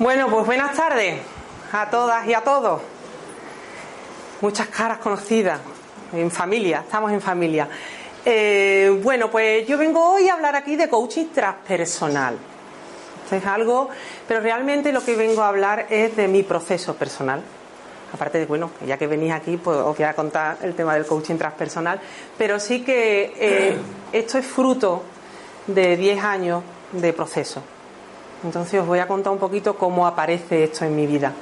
Bueno, pues buenas tardes a todas y a todos. Muchas caras conocidas, en familia, estamos en familia. Eh, bueno, pues yo vengo hoy a hablar aquí de coaching transpersonal. Esto es algo, pero realmente lo que vengo a hablar es de mi proceso personal. Aparte de, bueno, ya que venís aquí, pues os voy a contar el tema del coaching transpersonal, pero sí que eh, esto es fruto de 10 años de proceso. Entonces os voy a contar un poquito cómo aparece esto en mi vida.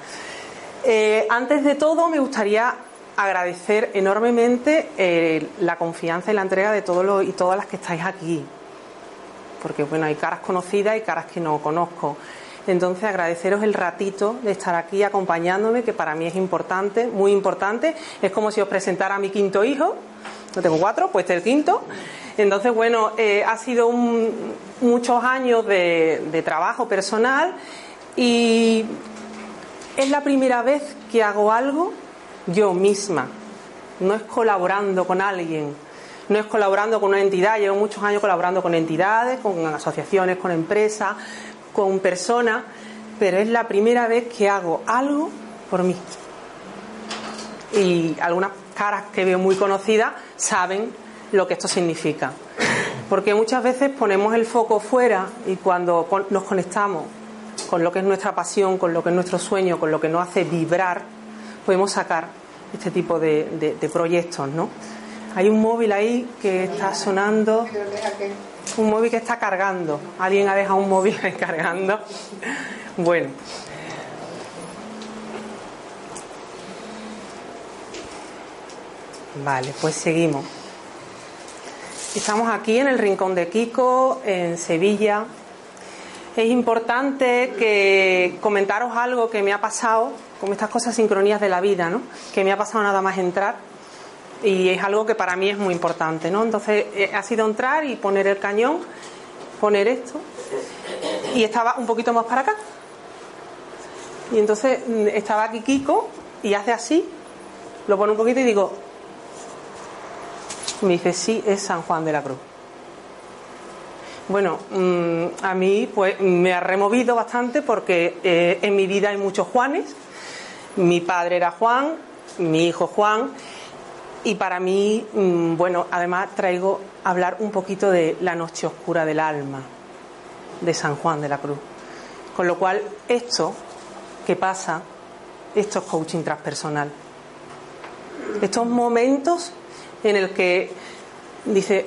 Eh, antes de todo, me gustaría agradecer enormemente eh, la confianza y la entrega de todos los y todas las que estáis aquí. Porque bueno, hay caras conocidas y caras que no conozco. Entonces agradeceros el ratito de estar aquí acompañándome, que para mí es importante, muy importante. Es como si os presentara a mi quinto hijo. No tengo cuatro, pues este es el quinto. Entonces, bueno, eh, ha sido muchos años de, trabajo personal y es la primera vez que hago algo yo misma. No es colaborando con alguien, no es colaborando con una entidad. Llevo muchos años colaborando con entidades, con asociaciones, con empresas, con personas, pero es la primera vez que hago algo por mí. Y algunas caras que veo muy conocidas saben lo que esto significa. Porque muchas veces ponemos el foco fuera y cuando nos conectamos con lo que es nuestra pasión, con lo que es nuestro sueño, con lo que nos hace vibrar, podemos sacar este tipo de, proyectos, ¿no? Hay un móvil ahí que está sonando, un móvil que está cargando. Alguien ha dejado un móvil cargando. Bueno. Vale, pues seguimos. Estamos aquí en el Rincón de Kiko, en Sevilla. Es importante que comentaros algo que me ha pasado, como estas cosas sincronías de la vida, ¿no? Que me ha pasado nada más entrar y es algo que para mí es muy importante, ¿no? Entonces eh, ha sido entrar y poner el cañón, poner esto y estaba un poquito más para acá. Y entonces mm, estaba aquí Kiko y hace así, lo pone un poquito y digo, me dice, sí, es San Juan de la Cruz. Bueno, mm, a mí pues me ha removido bastante porque eh, en mi vida hay muchos Juanes. Mi padre era Juan, mi hijo Juan, y para mí, mm, bueno, además traigo hablar un poquito de la noche oscura del alma de San Juan de la Cruz. Con lo cual, esto que pasa, esto es coaching transpersonal. Estos momentos en el que dice,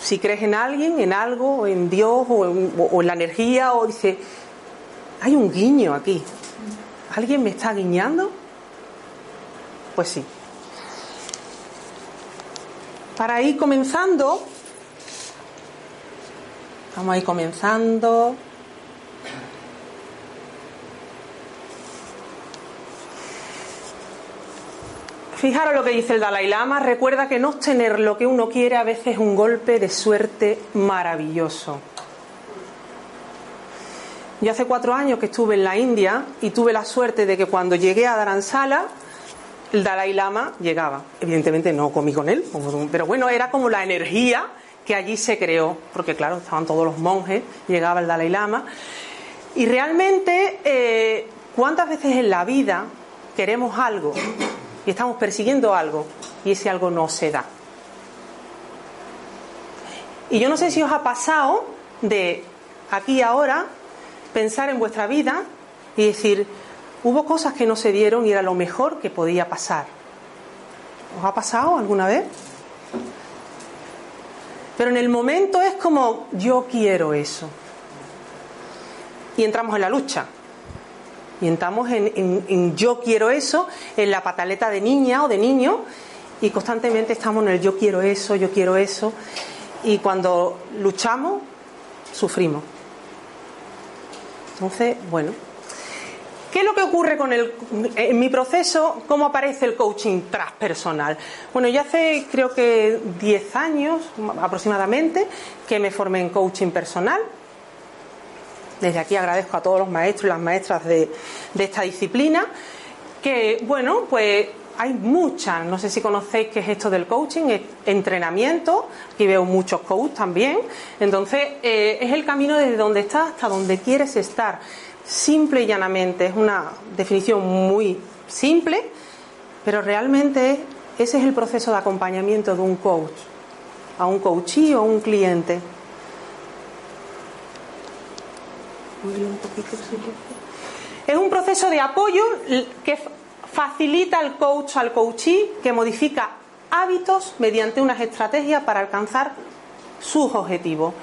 si crees en alguien, en algo, en Dios o en, la energía, o dice, hay un guiño aquí. ¿Alguien me está guiñando? Pues sí. Para ir comenzando, vamos a ir comenzando. Fijaros lo que dice el Dalai Lama, recuerda que no obtener lo que uno quiere a veces es un golpe de suerte maravilloso. Yo hace cuatro años que estuve en la India y tuve la suerte de que cuando llegué a Dharamsala, el Dalai Lama llegaba. Evidentemente no comí con él, pero bueno, era como la energía que allí se creó, porque claro, estaban todos los monjes, llegaba el Dalai Lama. Y realmente, eh, ¿cuántas veces en la vida queremos algo y estamos persiguiendo algo y ese algo no se da. Y yo no sé si os ha pasado de aquí y ahora pensar en vuestra vida y decir, hubo cosas que no se dieron y era lo mejor que podía pasar. ¿Os ha pasado alguna vez? Pero en el momento es como, yo quiero eso. Y entramos en la lucha. Y entramos en, yo quiero eso, en la pataleta de niña o de niño, y constantemente estamos en el yo quiero eso, yo quiero eso. Y cuando luchamos, sufrimos. Entonces, bueno. ¿Qué es lo que ocurre con el, en mi proceso? ¿Cómo aparece el coaching transpersonal? Bueno, ya hace creo que 10 años aproximadamente que me formé en coaching personal. Desde aquí agradezco a todos los maestros y las maestras de, esta disciplina, que, bueno, pues hay muchas, no sé si conocéis qué es esto del coaching, es entrenamiento, aquí veo muchos coaches también, entonces eh, es el camino desde donde estás hasta donde quieres estar, simple y llanamente, es una definición muy simple, pero realmente ese es el proceso de acompañamiento de un coach, a un coachee o a un cliente. Es un proceso de apoyo que facilita al coach, al coachee, que modifica hábitos mediante unas estrategias para alcanzar sus objetivos.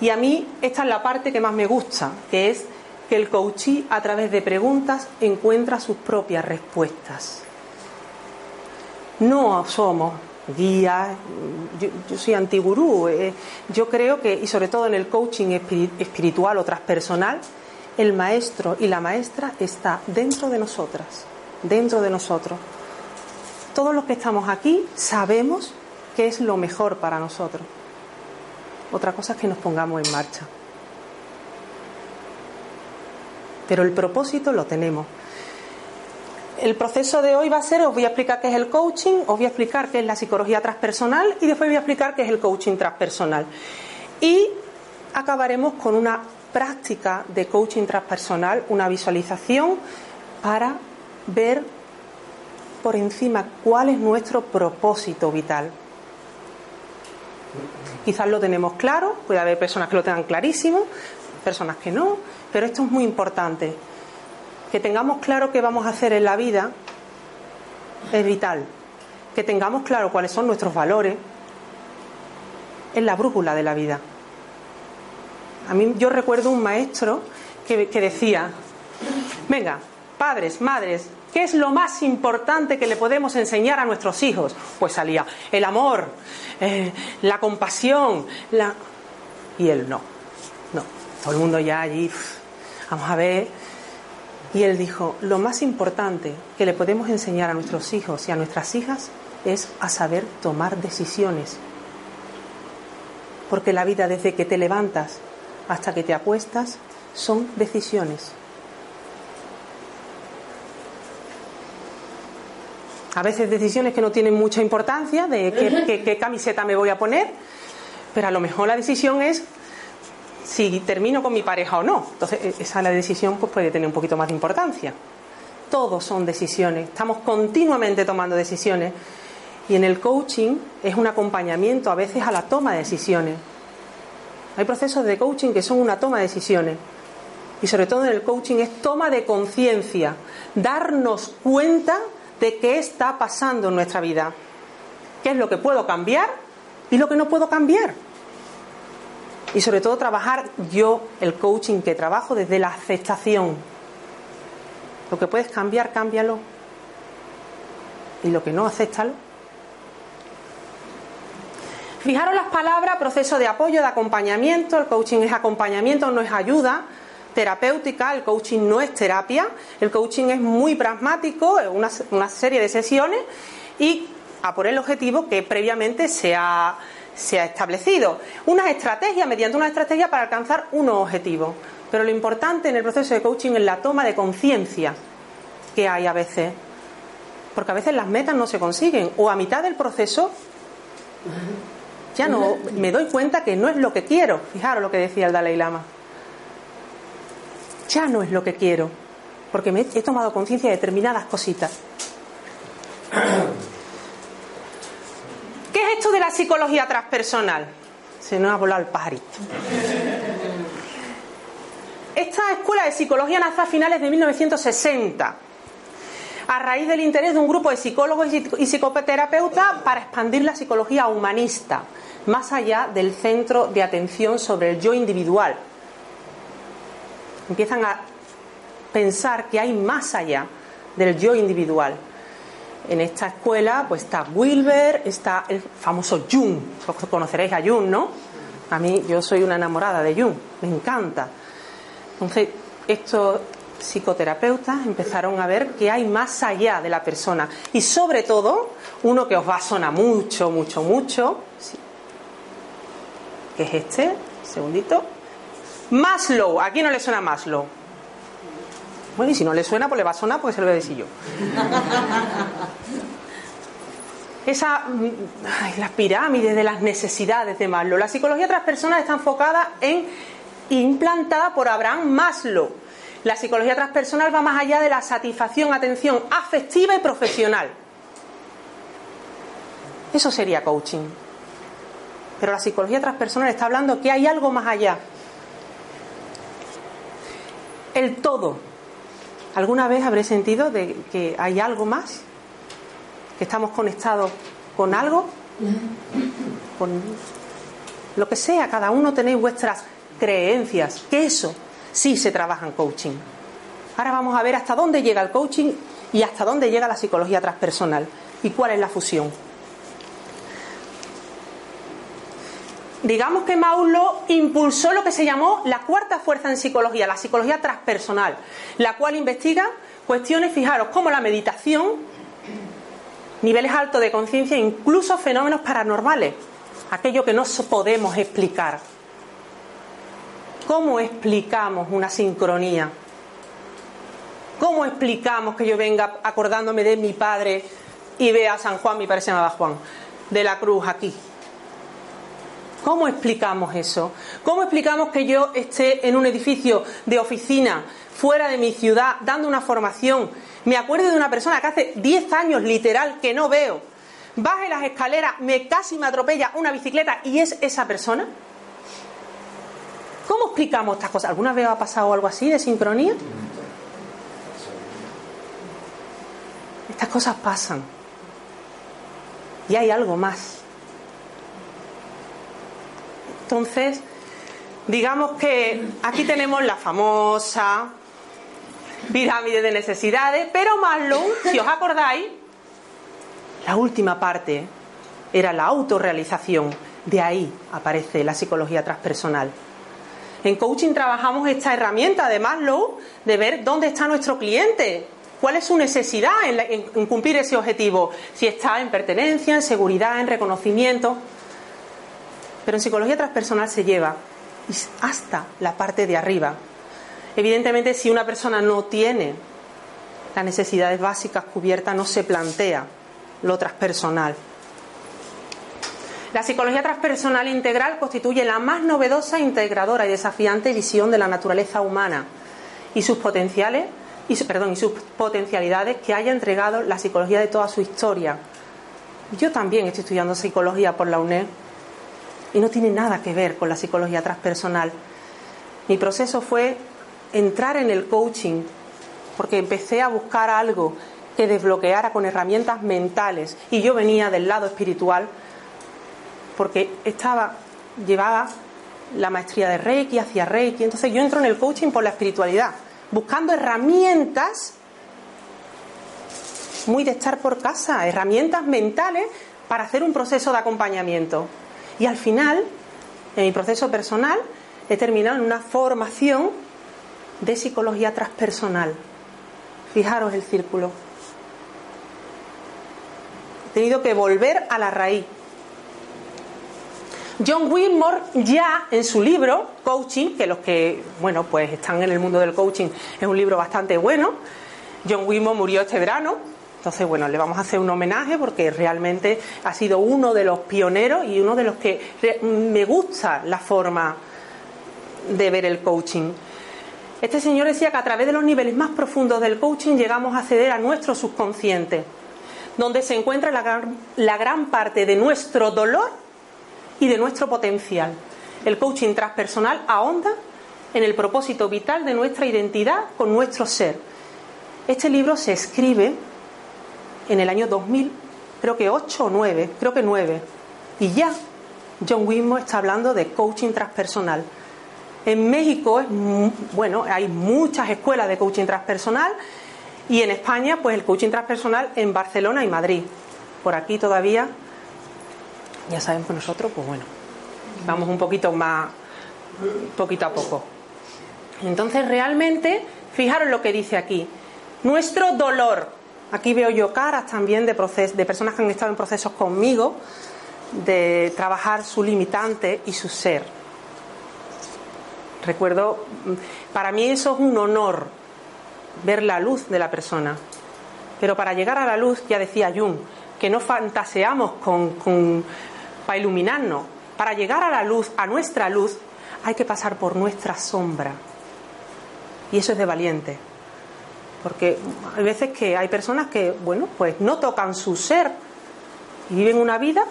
Y a mí esta es la parte que más me gusta, que es que el coachee a través de preguntas encuentra sus propias respuestas. No somos guías, yo, soy antigurú, eh, yo creo que, y sobre todo en el coaching espiritual o transpersonal, el maestro y la maestra está dentro de nosotras dentro de nosotros. Todos los que estamos aquí sabemos qué es lo mejor para nosotros. Otra cosa es que nos pongamos en marcha. Pero el propósito lo tenemos. El proceso de hoy va a ser, os voy a explicar qué es el coaching, os voy a explicar qué es la psicología transpersonal y después voy a explicar qué es el coaching transpersonal. Y acabaremos con una práctica de coaching transpersonal, una visualización para ver por encima cuál es nuestro propósito vital. Quizás lo tenemos claro, puede haber personas que lo tengan clarísimo, personas que no, pero esto es muy importante. Que tengamos claro qué vamos a hacer en la vida es vital. Que tengamos claro cuáles son nuestros valores es la brújula de la vida. A mí yo recuerdo un maestro que, que decía, venga, padres, madres, ¿qué es lo más importante que le podemos enseñar a nuestros hijos? Pues salía el amor, eh, la compasión, la... Y él no, no, todo el mundo ya allí, vamos a ver. Y él dijo, lo más importante que le podemos enseñar a nuestros hijos y a nuestras hijas es a saber tomar decisiones. Porque la vida desde que te levantas hasta que te acuestas son decisiones. A veces decisiones que no tienen mucha importancia de qué, camiseta me voy a poner, pero a lo mejor la decisión es si termino con mi pareja o no. Entonces, e, esa la decisión pues, puede tener un poquito más de importancia. Todos son decisiones, estamos continuamente tomando decisiones y en el coaching es un acompañamiento a veces a la toma de decisiones. Hay procesos de coaching que son una toma de decisiones y sobre todo en el coaching es toma de conciencia, darnos cuenta de qué está pasando en nuestra vida, qué es lo que puedo cambiar y lo que no puedo cambiar. Y sobre todo trabajar yo, el coaching que trabajo desde la aceptación. Lo que puedes cambiar, cámbialo. Y lo que no, acéptalo. Fijaros las palabras, proceso de apoyo, de acompañamiento. El coaching es acompañamiento, no es ayuda terapéutica, el coaching no es terapia, el coaching es muy pragmático, una, una serie de sesiones y a por el objetivo que previamente se ha, se ha establecido. Una estrategia, mediante una estrategia para alcanzar unos objetivos. Pero lo importante en el proceso de coaching es la toma de conciencia que hay a veces. Porque a veces las metas no se consiguen. O a mitad del proceso ya no me doy cuenta que no es lo que quiero. Fijaros lo que decía el Dalai Lama ya no es lo que quiero, porque he tomado conciencia de determinadas cositas. ¿Qué es esto de la psicología transpersonal? Se nos ha volado el pajarito. Esta escuela de psicología nace a finales de 1960 a raíz del interés de un grupo de psicólogos y psicoterapeutas para expandir la psicología humanista, más allá del centro de atención sobre el yo individual, empiezan a pensar que hay más allá del yo individual. En esta escuela pues está Wilber, está el famoso Jung, conoceréis a Jung, ¿no? A mí yo soy una enamorada de Jung, me encanta. Entonces, estos psicoterapeutas empezaron a ver que hay más allá de la persona y sobre todo uno que os va a sonar mucho, mucho, mucho, que es este, segundito, Maslow, ¿a quién no le suena Maslow? Bueno, y si no le suena, pues le va a sonar porque se lo voy a decir yo. esa la pirámide de las necesidades de Maslow. La psicología transpersonal está enfocada en implantada por Abraham Maslow. La psicología transpersonal va más allá de la satisfacción, atención afectiva y profesional. Eso sería coaching. Pero la psicología transpersonal está hablando que hay algo más allá. El todo. ¿Alguna vez habré sentido de que hay algo más? que estamos conectados con algo, con lo que sea, cada uno tenéis vuestras creencias, que eso sí se trabaja en coaching. Ahora vamos a ver hasta dónde llega el coaching y hasta dónde llega la psicología transpersonal y cuál es la fusión. Digamos que Maulo impulsó lo que se llamó la cuarta fuerza en psicología, la psicología transpersonal, la cual investiga cuestiones, fijaros, como la meditación, niveles altos de conciencia, incluso fenómenos paranormales, aquello que no podemos explicar. ¿Cómo explicamos una sincronía? ¿Cómo explicamos que yo venga acordándome de mi padre y vea a San Juan, mi padre se Juan, de la cruz aquí? ¿Cómo explicamos eso? ¿Cómo explicamos que yo esté en un edificio de oficina fuera de mi ciudad dando una formación me acuerdo de una persona que hace 10 años literal que no veo. Baje las escaleras, me casi me atropella una bicicleta y es esa persona. ¿Cómo explicamos estas cosas? ¿Alguna vez ha pasado algo así de sincronía? Estas cosas pasan. Y hay algo más. Entonces, digamos que aquí tenemos la famosa pirámide de necesidades, pero Maslow, si os acordáis, la última parte era la autorrealización. De ahí aparece la psicología transpersonal. En coaching trabajamos esta herramienta de Maslow de ver dónde está nuestro cliente, cuál es su necesidad en, cumplir ese objetivo, si está en pertenencia, en seguridad, en reconocimiento. Pero en psicología transpersonal se lleva hasta la parte de arriba, Evidentemente, si una persona no tiene las necesidades básicas cubiertas, no se plantea lo transpersonal. La psicología transpersonal integral constituye la más novedosa, integradora y desafiante visión de la naturaleza humana y sus potenciales y, perdón, y sus potencialidades que haya entregado la psicología de toda su historia. Yo también estoy estudiando psicología por la UNED y no tiene nada que ver con la psicología transpersonal. Mi proceso fue entrar en el coaching, porque empecé a buscar algo que desbloqueara con herramientas mentales y yo venía del lado espiritual porque estaba llevaba la maestría de Reiki hacia Reiki, entonces yo entro en el coaching por la espiritualidad, buscando herramientas muy de estar por casa, herramientas mentales para hacer un proceso de acompañamiento. Y al final, en mi proceso personal, he terminado en una formación de psicología transpersonal. Fijaros el círculo. He tenido que volver a la raíz. John Wilmore ya en su libro Coaching, que los que bueno pues están en el mundo del coaching es un libro bastante bueno. John Wilmore murió este verano, entonces bueno le vamos a hacer un homenaje porque realmente ha sido uno de los pioneros y uno de los que me gusta la forma de ver el coaching. Este señor decía que a través de los niveles más profundos del coaching llegamos a acceder a nuestro subconsciente, donde se encuentra la gran, parte de nuestro dolor y de nuestro potencial. El coaching transpersonal ahonda en el propósito vital de nuestra identidad con nuestro ser. Este libro se escribe en el año 2000, creo que 8 o 9, creo que 9. Y ya John Wilmore está hablando de coaching transpersonal. En México, es, bueno, hay muchas escuelas de coaching transpersonal y en España, pues el coaching transpersonal en Barcelona y Madrid. Por aquí todavía, ya saben, pues nosotros, pues bueno, vamos un poquito más, poquito a poco. Entonces, realmente, fijaros lo que dice aquí. Nuestro dolor. Aquí veo yo caras también de, de personas que han estado en procesos conmigo de trabajar su limitante y su ser. Recuerdo, para mí eso es un honor, ver la luz de la persona. Pero para llegar a la luz, ya decía Jung, que no fantaseamos con, para iluminarnos. Para llegar a la luz, a nuestra luz, hay que pasar por nuestra sombra. Y eso es de valiente. Porque hay veces que hay personas que, bueno, pues no tocan su ser y viven una vida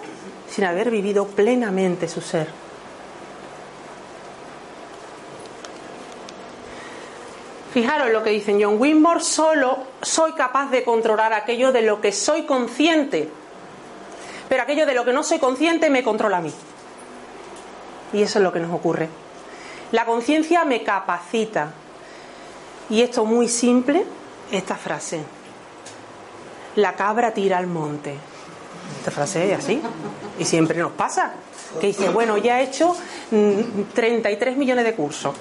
sin haber vivido plenamente su ser. Fijaros lo que dicen John Winmore, solo soy capaz de controlar aquello de lo que soy consciente, pero aquello de lo que no soy consciente me controla a mí. Y eso es lo que nos ocurre. La conciencia me capacita. Y esto es muy simple, esta frase. La cabra tira al monte. Esta frase es así. Y siempre nos pasa. Que dice, bueno, ya he hecho 33 mm, millones de cursos.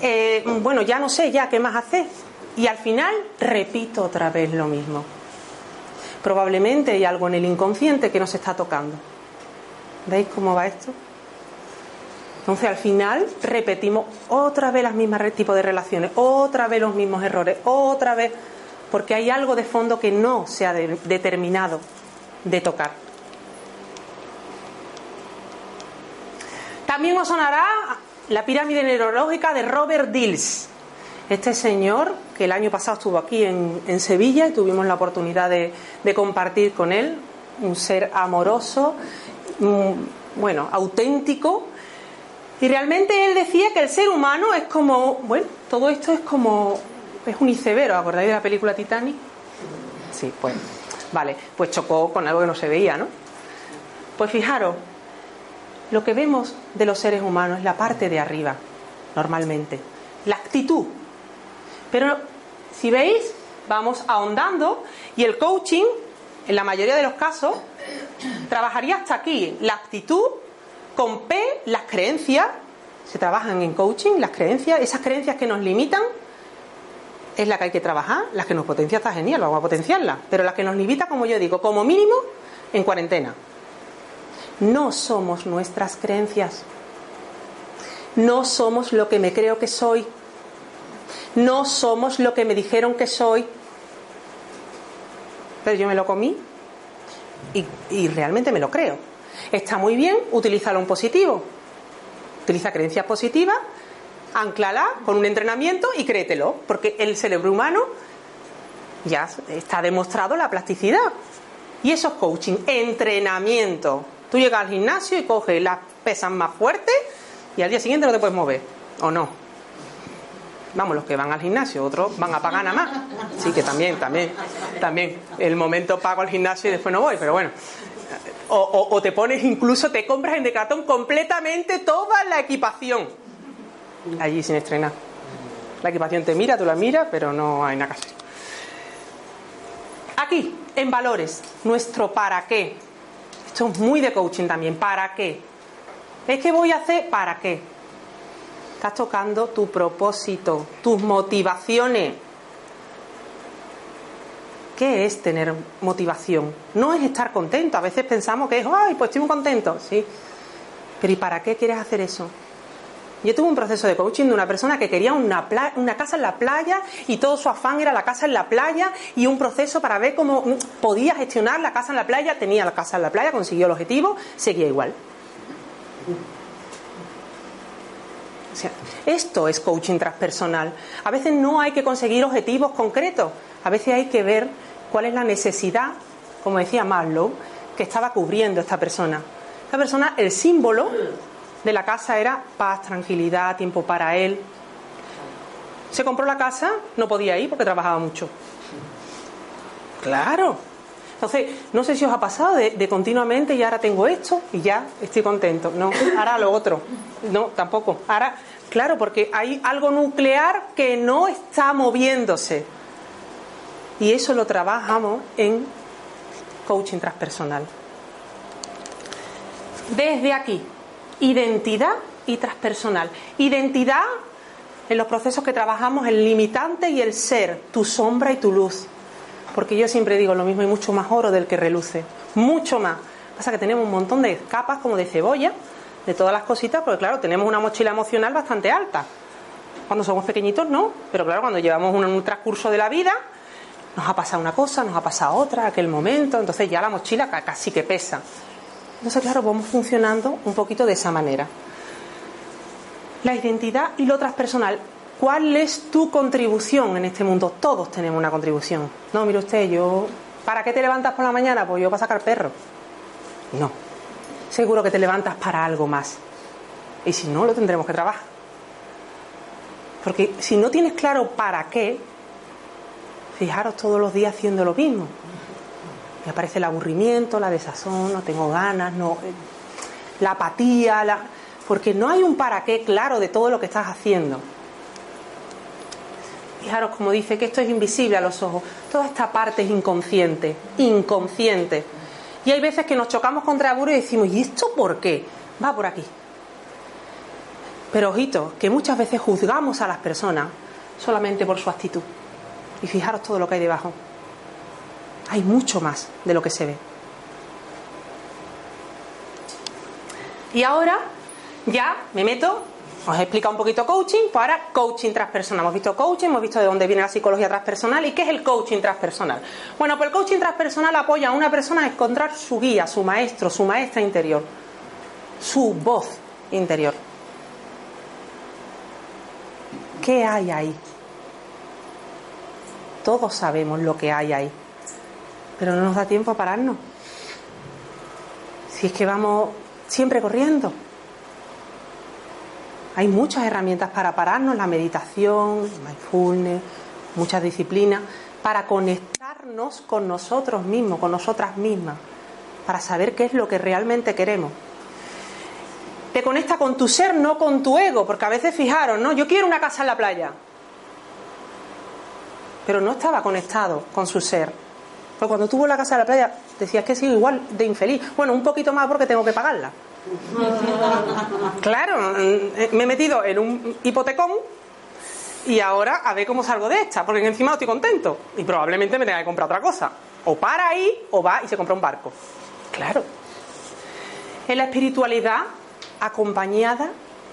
Eh, bueno, ya no sé ya qué más hacer. Y al final repito otra vez lo mismo. Probablemente hay algo en el inconsciente que nos está tocando. ¿Veis cómo va esto? Entonces al final repetimos otra vez las mismas tipos de relaciones, otra vez los mismos errores, otra vez, porque hay algo de fondo que no se ha determinado de tocar. También os sonará la pirámide neurológica de Robert Dills. Este señor, que el año pasado estuvo aquí en, Sevilla y tuvimos la oportunidad de, compartir con él, un ser amoroso, bueno, auténtico. Y realmente él decía que el ser humano es como, bueno, todo esto es como, es un iceberg, ¿acordáis de la película Titanic? Sí, pues, vale, pues chocó con algo que no se veía, ¿no? Pues fijaros, lo que vemos de los seres humanos es la parte de arriba, normalmente, la actitud. Pero si veis, vamos ahondando y el coaching, en la mayoría de los casos, trabajaría hasta aquí, la actitud con P, las creencias, se trabajan en coaching, las creencias, esas creencias que nos limitan, es la que hay que trabajar, las que nos potencia está genial, vamos a potenciarlas, pero las que nos limita, como yo digo, como mínimo, en cuarentena no somos nuestras creencias. No somos lo que me creo que soy. No somos lo que me dijeron que soy. Pero yo me lo comí y, realmente me lo creo. Está muy bien, utilízalo en positivo. Utiliza creencias positivas, anclala con un entrenamiento y créetelo, porque el cerebro humano ya está demostrado la plasticidad. Y eso es coaching, entrenamiento. Tú llegas al gimnasio y coges las pesas más fuertes y al día siguiente no te puedes mover, ¿o no? Vamos, los que van al gimnasio, otros van a pagar nada más. Sí, que también, también, también. El momento pago al gimnasio y después no voy, pero bueno. O, te pones, incluso te compras en Decathlon completamente toda la equipación. Allí sin estrenar. La equipación te mira, tú la miras, pero no hay nada que hacer. Aquí, en valores, nuestro para qué. Esto es muy de coaching también. ¿Para qué? Es que voy a hacer para qué. Estás tocando tu propósito, tus motivaciones. ¿Qué es tener motivación? No es estar contento. A veces pensamos que es, ay, pues estoy muy contento. Sí. Pero ¿y para qué quieres hacer eso? Yo tuve un proceso de coaching de una persona que quería una, una casa en la playa y todo su afán era la casa en la playa y un proceso para ver cómo podía gestionar la casa en la playa. Tenía la casa en la playa, consiguió el objetivo, seguía igual. O sea, esto es coaching transpersonal. A veces no hay que conseguir objetivos concretos, a veces hay que ver cuál es la necesidad, como decía Maslow, que estaba cubriendo esta persona. Esta persona, el símbolo de la casa era paz, tranquilidad, tiempo para él. Se compró la casa, no podía ir porque trabajaba mucho. Claro. Entonces, no sé si os ha pasado de, continuamente y ahora tengo esto y ya estoy contento. No, ahora lo otro. No, tampoco. Ahora, claro, porque hay algo nuclear que no está moviéndose. Y eso lo trabajamos en coaching transpersonal. Desde aquí, identidad y transpersonal. Identidad, en los procesos que trabajamos, el limitante y el ser, tu sombra y tu luz. Porque yo siempre digo lo mismo, hay mucho más oro del que reluce, mucho más. Pasa que tenemos un montón de capas como de cebolla, de todas las cositas, porque claro, tenemos una mochila emocional bastante alta. Cuando somos pequeñitos no, pero claro, cuando llevamos un, un transcurso de la vida, Nos ha pasado una cosa, nos ha pasado otra, aquel momento, entonces ya la mochila casi que pesa. Entonces, claro, vamos funcionando un poquito de esa manera. La identidad y lo transpersonal. ¿Cuál es tu contribución en este mundo? Todos tenemos una contribución. No, mire usted, yo. ¿Para qué te levantas por la mañana? Pues yo para sacar perro. No. Seguro que te levantas para algo más. Y si no, lo tendremos que trabajar. Porque si no tienes claro para qué, fijaros todos los días haciendo lo mismo. Y aparece el aburrimiento, la desazón, no tengo ganas, eh, la apatía, porque no hay un para qué claro de todo lo que estás haciendo. Fijaros como dice que esto es invisible a los ojos. Toda esta parte es inconsciente, inconsciente. Y hay veces que nos chocamos contra el y decimos, ¿y esto por qué? Va por aquí. Pero ojito, que muchas veces juzgamos a las personas solamente por su actitud. Y fijaros todo lo que hay debajo. Hay mucho más de lo que se ve. Y ahora ya me meto, os he explicado un poquito coaching, pues ahora coaching transpersonal. Hemos visto coaching, hemos visto de dónde viene la psicología transpersonal y qué es el coaching transpersonal. Bueno, pues el coaching transpersonal apoya a una persona a encontrar su guía, su maestro, su maestra interior, su voz interior. ¿Qué hay ahí? Todos sabemos lo que hay ahí, pero no nos da tiempo a pararnos. Si es que vamos siempre corriendo. Hay muchas herramientas para pararnos, la meditación, mindfulness, muchas disciplinas, para conectarnos con nosotros mismos, con nosotras mismas, para saber qué es lo que realmente queremos te conecta con tu ser, no con tu ego, porque a veces fijaros, ¿no? Yo quiero una casa en la playa. Pero no estaba conectado con su ser. Pues cuando tuvo la casa en la playa, decías que sigo igual de infeliz. Bueno, un poquito más porque tengo que pagarla. claro, mm, me he metido en un hipotecón y ahora a ver cómo salgo de esta, porque encima no estoy contento. Y probablemente me tenga que comprar otra cosa. O para ahí, o va y se compra un barco. Claro. En la espiritualidad acompañada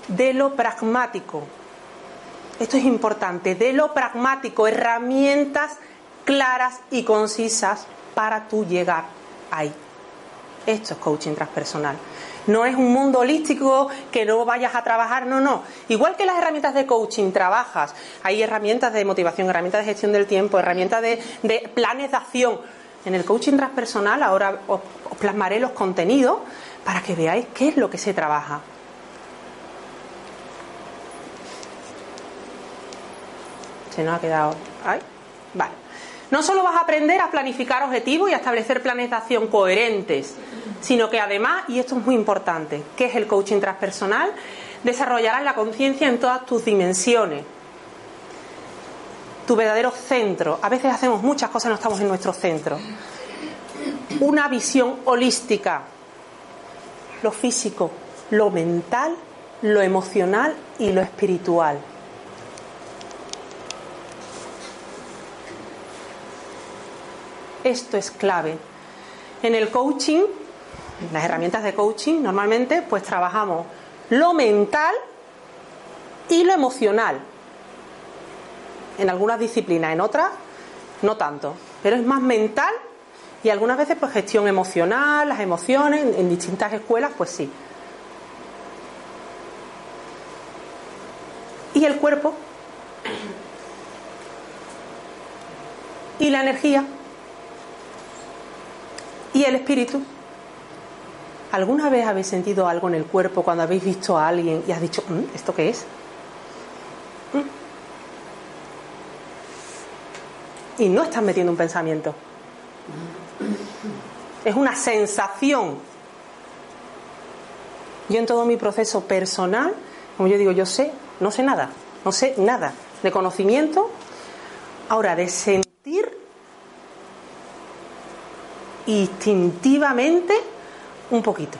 de lo pragmático. Esto es importante, de lo pragmático, herramientas claras y concisas para tú llegar ahí. Esto es coaching transpersonal. No es un mundo holístico que no vayas a trabajar, no, no. Igual que las herramientas de coaching trabajas, hay herramientas de motivación, herramientas de gestión del tiempo, herramientas de, planes de acción. En el coaching transpersonal ahora os plasmaré los contenidos para que veáis qué es lo que se trabaja. Ha quedado. Vale. No solo vas a aprender a planificar objetivos y a establecer planes de acción coherentes, sino que además, y esto es muy importante, que es el coaching transpersonal, desarrollarás la conciencia en todas tus dimensiones. Tu verdadero centro. A veces hacemos muchas cosas y no estamos en nuestro centro. Una visión holística lo físico, lo mental, lo emocional y lo espiritual. Esto es clave. En el coaching, en las herramientas de coaching, normalmente pues trabajamos lo mental y lo emocional. En algunas disciplinas, en otras no tanto. Pero es más mental y algunas veces, pues gestión emocional, las emociones, en, distintas escuelas, pues sí. Y el cuerpo. Y la energía. Y el espíritu. ¿Alguna vez habéis sentido algo en el cuerpo cuando habéis visto a alguien y has dicho, mm, ¿esto qué es? Mm. Y no estás metiendo un pensamiento es una sensación. Yo en todo mi proceso personal, como yo digo, yo sé, no sé nada, no sé nada de conocimiento, ahora de sentir instintivamente un poquito.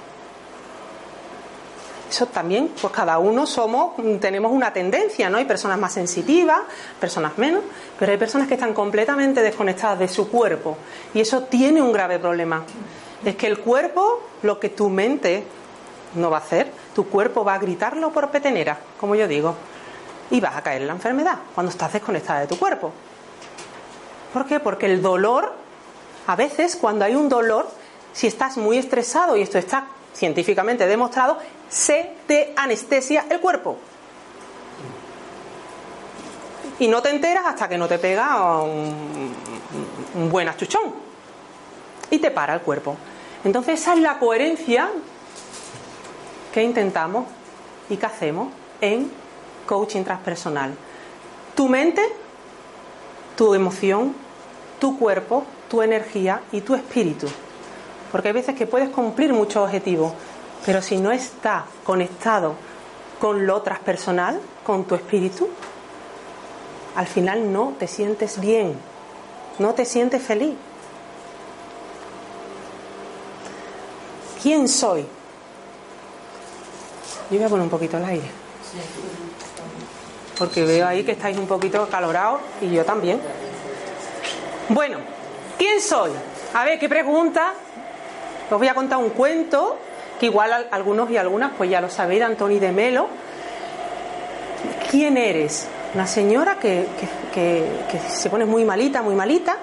Eso también, pues cada uno somos, tenemos una tendencia, ¿no? Hay personas más sensitivas, personas menos, pero hay personas que están completamente desconectadas de su cuerpo y eso tiene un grave problema. Es que el cuerpo, lo que tu mente no va a hacer, tu cuerpo va a gritarlo por petenera, como yo digo, y vas a caer en la enfermedad cuando estás desconectada de tu cuerpo. ¿Por qué? Porque el dolor, a veces cuando hay un dolor, si estás muy estresado, y esto está científicamente demostrado, se te anestesia el cuerpo. Y no te enteras hasta que no te pega un, buen achuchón. Y te para el cuerpo. Entonces esa es la coherencia que intentamos y que hacemos en coaching transpersonal. Tu mente, tu emoción, tu cuerpo, tu energía y tu espíritu. Porque hay veces que puedes cumplir muchos objetivos, pero si no está conectado con lo transpersonal, con tu espíritu, al final no te sientes bien, no te sientes feliz. ¿Quién soy? Yo voy a poner un poquito el aire. Porque veo ahí que estáis un poquito calorados y yo también. Bueno, ¿quién soy? A ver, ¿qué pregunta? Os voy a contar un cuento que igual algunos y algunas pues ya lo sabéis, de Antoni de Melo. ¿Quién eres? Una señora que, se pone muy malita, muy malita,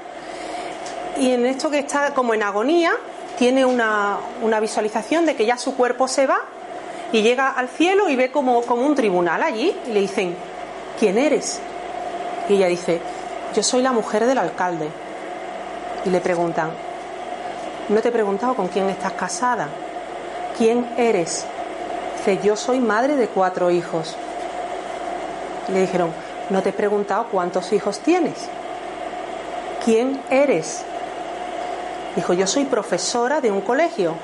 y en esto que está como en agonía, tiene una, una visualización de que ya su cuerpo se va y llega al cielo y ve como, como un tribunal allí y le dicen, ¿quién eres? Y ella dice, yo soy la mujer del alcalde. Y le preguntan, no te he preguntado con quién estás casada, quién eres. Dice, yo soy madre de cuatro hijos. Le dijeron, no te he preguntado cuántos hijos tienes, quién eres. Dijo, yo soy profesora de un colegio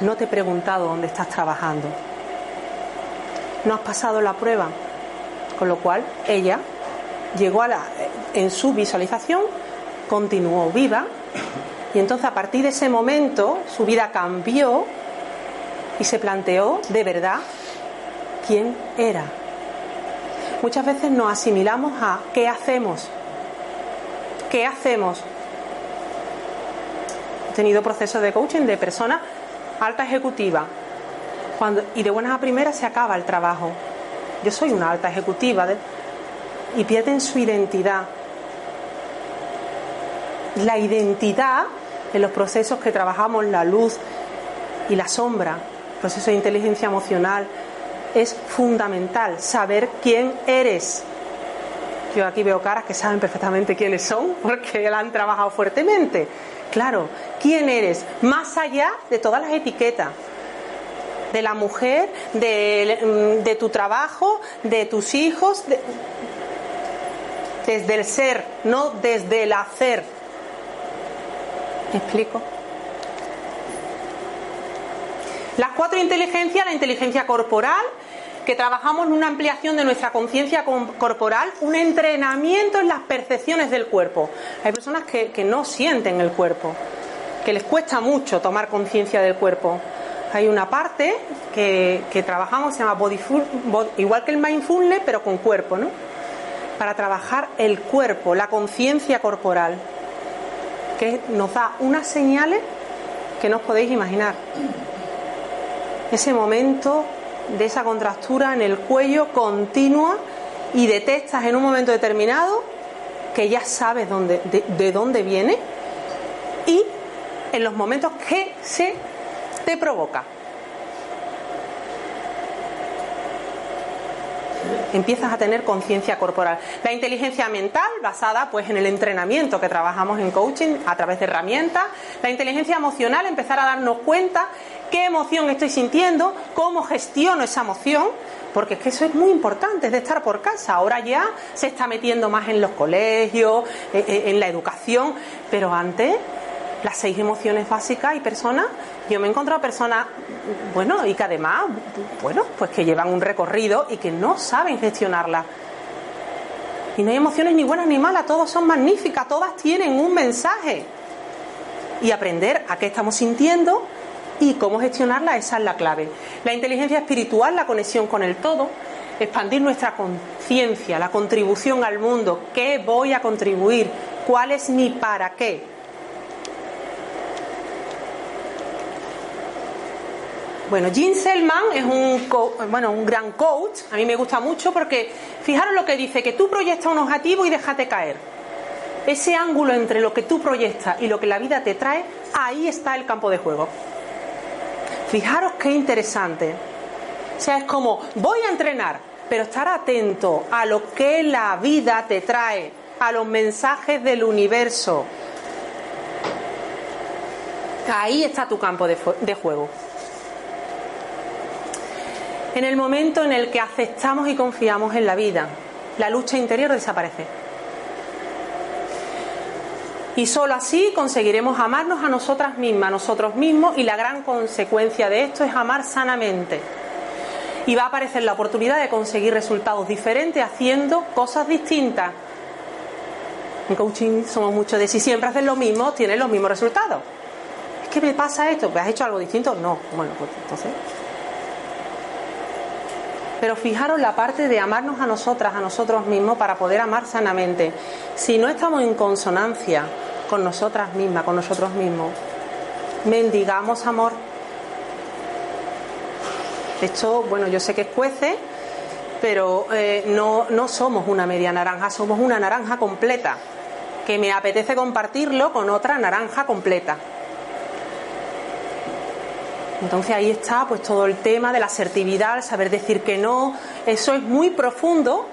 no te he preguntado dónde estás trabajando. No has pasado la prueba. Con lo cual, ella llegó a la, en su visualización, continuó viva y entonces a partir de ese momento su vida cambió y se planteó de verdad quién era. Muchas veces nos asimilamos a qué hacemos. ¿Qué hacemos? He tenido procesos de coaching de personas alta ejecutiva. Cuando, y de buenas a primeras se acaba el trabajo. Yo soy una alta ejecutiva y pierden su identidad. La identidad en los procesos que trabajamos, la luz y la sombra, proceso de inteligencia emocional, es fundamental saber quién eres. Yo aquí veo caras que saben perfectamente quiénes son porque la han trabajado fuertemente. Claro, quién eres, más allá de todas las etiquetas de la mujer, de, mm, tu trabajo, de tus hijos, desde el ser, no desde el hacer. ¿Me explico? Las cuatro inteligencias, la inteligencia corporal, que trabajamos en una ampliación de nuestra conciencia corporal, un entrenamiento en las percepciones del cuerpo. Hay personas que, que no sienten el cuerpo que les cuesta mucho tomar conciencia del cuerpo. Hay una parte que, trabajamos, se llama body, igual que el mindfulness, pero con cuerpo, ¿no? Para trabajar el cuerpo, la conciencia corporal, nos da unas señales que no os podéis imaginar. Ese momento de esa contractura en el cuello continua y detectas en un momento determinado que ya sabes dónde, de dónde viene y en los momentos que se te provoca. Empiezas a tener conciencia corporal. La inteligencia mental, basada pues en el entrenamiento que trabajamos en coaching a través de herramientas. La inteligencia emocional, empezar a darnos cuenta qué emoción estoy sintiendo, cómo gestiono esa emoción, porque es que eso es muy importante, es de estar por casa. Ahora ya se está metiendo más en los colegios, eh, eh, en la educación, pero antes las seis emociones básicas y personas, yo me he encontrado personas, bueno, y que además, bueno, pues que llevan un recorrido y que no saben gestionarlas. Y no hay emociones ni buenas ni malas, todas son magníficas, todas tienen un mensaje. Y aprender a qué estamos sintiendo y cómo gestionarla, esa es la clave. La inteligencia espiritual, la conexión con el todo, expandir nuestra conciencia, la contribución al mundo, qué voy a contribuir, cuál es mi para qué. Bueno, Jim Selman es un, bueno, un gran coach, a mí me gusta mucho porque fijaros lo que dice, que tú proyectas un objetivo y déjate caer. ese ángulo entre lo que tú proyectas y lo que la vida te trae, ahí está el campo de juego. Fijaros qué interesante. O sea, es como, voy a entrenar, pero estar atento a lo que la vida te trae, a los mensajes del universo. Ahí está tu campo de juego. En el momento en el que aceptamos y confiamos en la vida, la lucha interior desaparece. Y solo así conseguiremos amarnos a nosotras mismas, a nosotros mismos, y la gran consecuencia de esto es amar sanamente. Y va a aparecer la oportunidad de conseguir resultados diferentes haciendo cosas distintas. En coaching somos muchos de si siempre haces lo mismo, tienes los mismos resultados. Es que me pasa esto, ¿has hecho algo distinto? No. Bueno, pues entonces. Pero fijaros la parte de amarnos a nosotras, a nosotros mismos, para poder amar sanamente. Si no estamos en consonancia con nosotras mismas, con nosotros mismos. Mendigamos amor. Esto, bueno, yo sé que es cuece, pero eh, no, no somos una media naranja, somos una naranja completa, que me apetece compartirlo con otra naranja completa. Entonces ahí está pues todo el tema de la asertividad, el saber decir que no, eso es muy profundo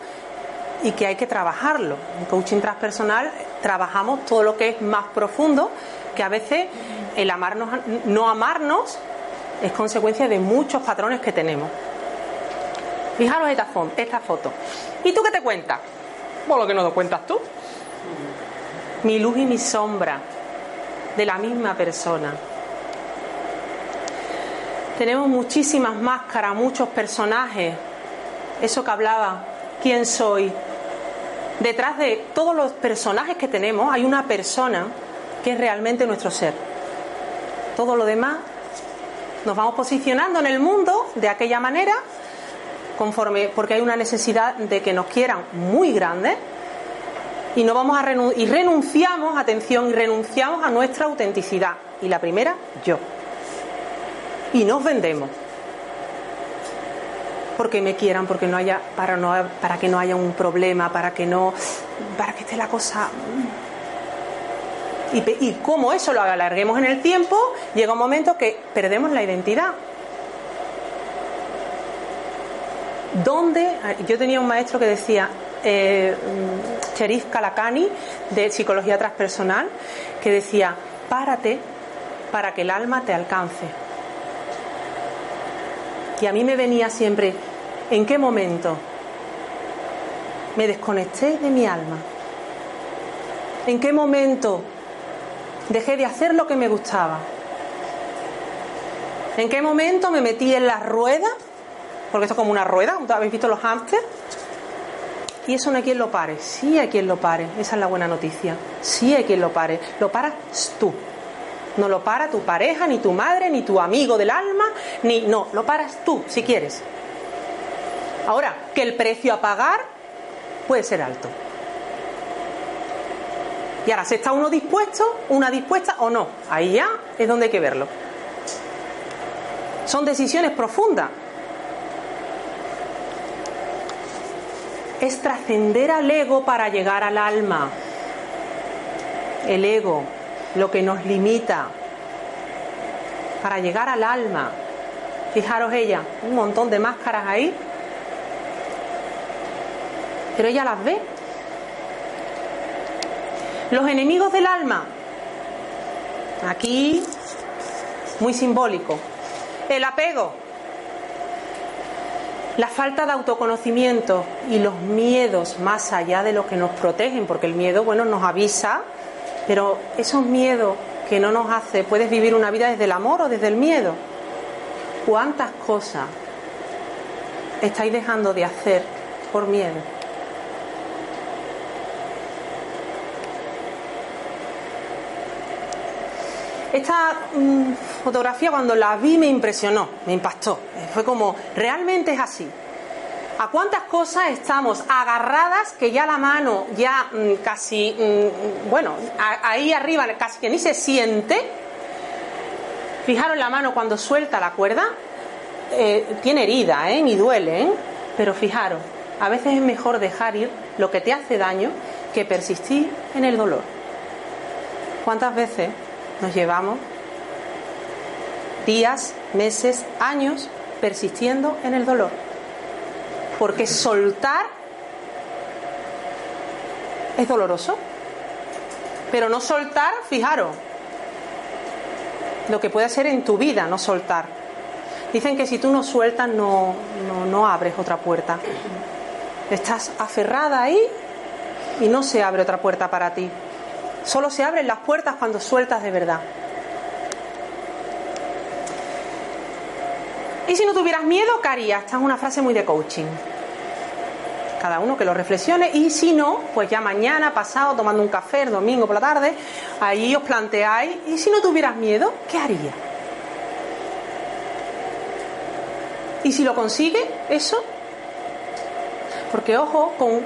y que hay que trabajarlo. En coaching transpersonal trabajamos todo lo que es más profundo, que a veces el amarnos, no amarnos es consecuencia de muchos patrones que tenemos. Fijaros esta, esta foto. ¿Y tú qué te cuentas? Pues lo que no te cuentas tú. Mi luz y mi sombra de la misma persona. Tenemos muchísimas máscaras, muchos personajes. Eso que hablaba, ¿quién soy? detrás de todos los personajes que tenemos hay una persona que es realmente nuestro ser. Todo lo demás nos vamos posicionando en el mundo de aquella manera conforme porque hay una necesidad de que nos quieran muy grande y no vamos a y renunciamos, atención, y renunciamos a nuestra autenticidad. Y la primera, yo. Y nos vendemos porque me quieran, porque no haya, para, no, para que no haya un problema, para que no, para que esté la cosa. Y, y como eso lo alarguemos en el tiempo, llega un momento que perdemos la identidad. ¿Dónde? Yo tenía un maestro que decía, eh, Cherif Kalakani, de psicología transpersonal, que decía, párate para que el alma te alcance. Y a mí me venía siempre, ¿En qué momento me desconecté de mi alma? ¿En qué momento dejé de hacer lo que me gustaba? ¿En qué momento me metí en la rueda? Porque esto es como una rueda, ¿habéis visto los hámsters? Y eso no hay quien lo pare. Sí hay quien lo pare. Esa es la buena noticia. Sí hay quien lo pare. Lo paras tú. No lo para tu pareja, ni tu madre, ni tu amigo del alma, ni. No, lo paras tú, si quieres. Ahora, que el precio a pagar puede ser alto. Y ahora, si está uno dispuesto, una dispuesta o no, ahí ya es donde hay que verlo. Son decisiones profundas. Es trascender al ego para llegar al alma. El ego, lo que nos limita. Para llegar al alma. Fijaros ella, un montón de máscaras ahí pero ella las ve. Los enemigos del alma. Aquí, muy simbólico. El apego. La falta de autoconocimiento y los miedos más allá de lo que nos protegen, porque el miedo, bueno, nos avisa, pero esos miedos que no nos hace, puedes vivir una vida desde el amor o desde el miedo. ¿Cuántas cosas estáis dejando de hacer por miedo? Esta mm, fotografía cuando la vi me impresionó, me impactó. Fue como, realmente es así. ¿A cuántas cosas estamos agarradas que ya la mano ya mm, casi, mm, bueno, ahí arriba casi que ni se siente? Fijaros la mano cuando suelta la cuerda, eh, tiene herida, ¿eh? ni duele, ¿eh? pero fijaros, a veces es mejor dejar ir lo que te hace daño que persistir en el dolor. ¿Cuántas veces nos llevamos días, meses, años persistiendo en el dolor? Porque soltar es doloroso. Pero no soltar, fijaros, lo que puede ser en tu vida, no soltar. Dicen que si tú no sueltas, no, no, no abres otra puerta. Estás aferrada ahí y no se abre otra puerta para ti. Solo se abren las puertas cuando sueltas de verdad. ¿Y si no tuvieras miedo, qué harías? Esta es una frase muy de coaching. Cada uno que lo reflexione y si no, pues ya mañana, pasado, tomando un café, el domingo por la tarde, ahí os planteáis, ¿y si no tuvieras miedo, qué harías? ¿Y si lo consigue eso? Porque ojo con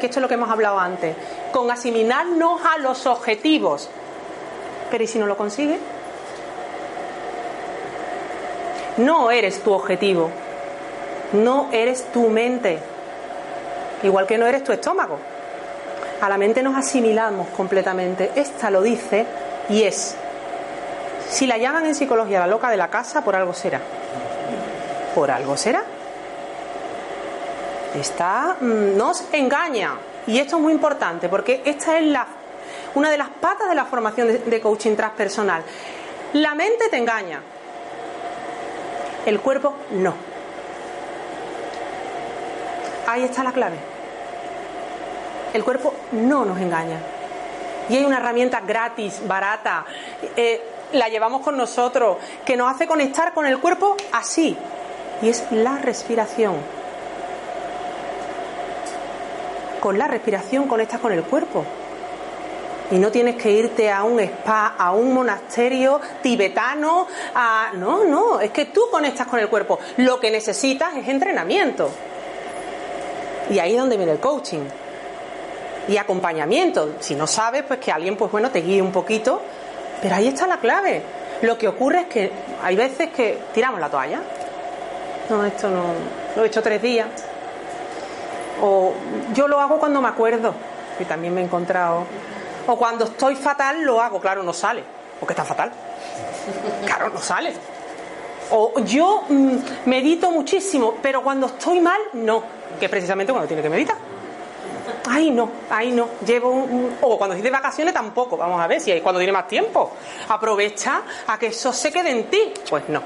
que esto es lo que hemos hablado antes, con asimilarnos a los objetivos. Pero ¿y si no lo consigue? No eres tu objetivo, no eres tu mente, igual que no eres tu estómago. A la mente nos asimilamos completamente. Esta lo dice y es. Si la llaman en psicología la loca de la casa, por algo será. Por algo será. Está, mm, nos engaña. Y esto es muy importante porque esta es la, una de las patas de la formación de, de coaching transpersonal. La mente te engaña, el cuerpo no. Ahí está la clave. El cuerpo no nos engaña. Y hay una herramienta gratis, barata, eh, la llevamos con nosotros, que nos hace conectar con el cuerpo así. Y es la respiración. Con la respiración conectas con el cuerpo. Y no tienes que irte a un spa, a un monasterio tibetano, a... No, no, es que tú conectas con el cuerpo. Lo que necesitas es entrenamiento. Y ahí es donde viene el coaching. Y acompañamiento. Si no sabes, pues que alguien, pues bueno, te guíe un poquito. Pero ahí está la clave. Lo que ocurre es que hay veces que tiramos la toalla. No, esto no. Lo he hecho tres días. O yo lo hago cuando me acuerdo. Y también me he encontrado o cuando estoy fatal lo hago, claro, no sale, porque está fatal. Claro, no sale. O yo mm, medito muchísimo, pero cuando estoy mal, no, que precisamente cuando tiene que meditar. Ay, no, ay, no. Llevo un, O cuando estoy de vacaciones tampoco. Vamos a ver si hay cuando tiene más tiempo. Aprovecha a que eso se quede en ti. Pues no.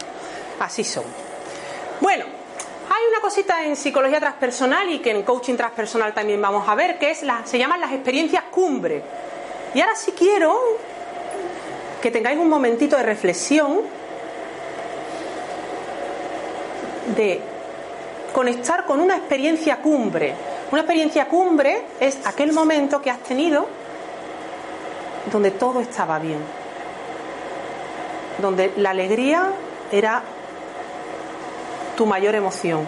Así son. Bueno, hay una cosita en psicología transpersonal y que en coaching transpersonal también vamos a ver, que es la, se llaman las experiencias cumbre. Y ahora sí quiero que tengáis un momentito de reflexión, de conectar con una experiencia cumbre. Una experiencia cumbre es aquel momento que has tenido donde todo estaba bien, donde la alegría era tu mayor emoción,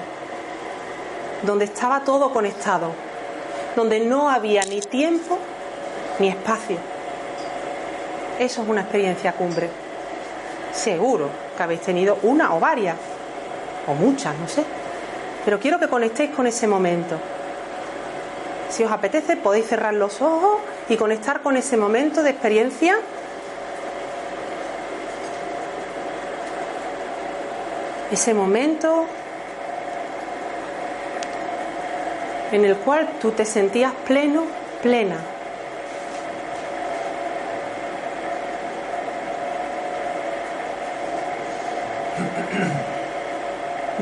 donde estaba todo conectado, donde no había ni tiempo ni espacio. Eso es una experiencia cumbre. Seguro que habéis tenido una o varias, o muchas, no sé. Pero quiero que conectéis con ese momento. Si os apetece, podéis cerrar los ojos y conectar con ese momento de experiencia. Ese momento en el cual tú te sentías pleno, plena.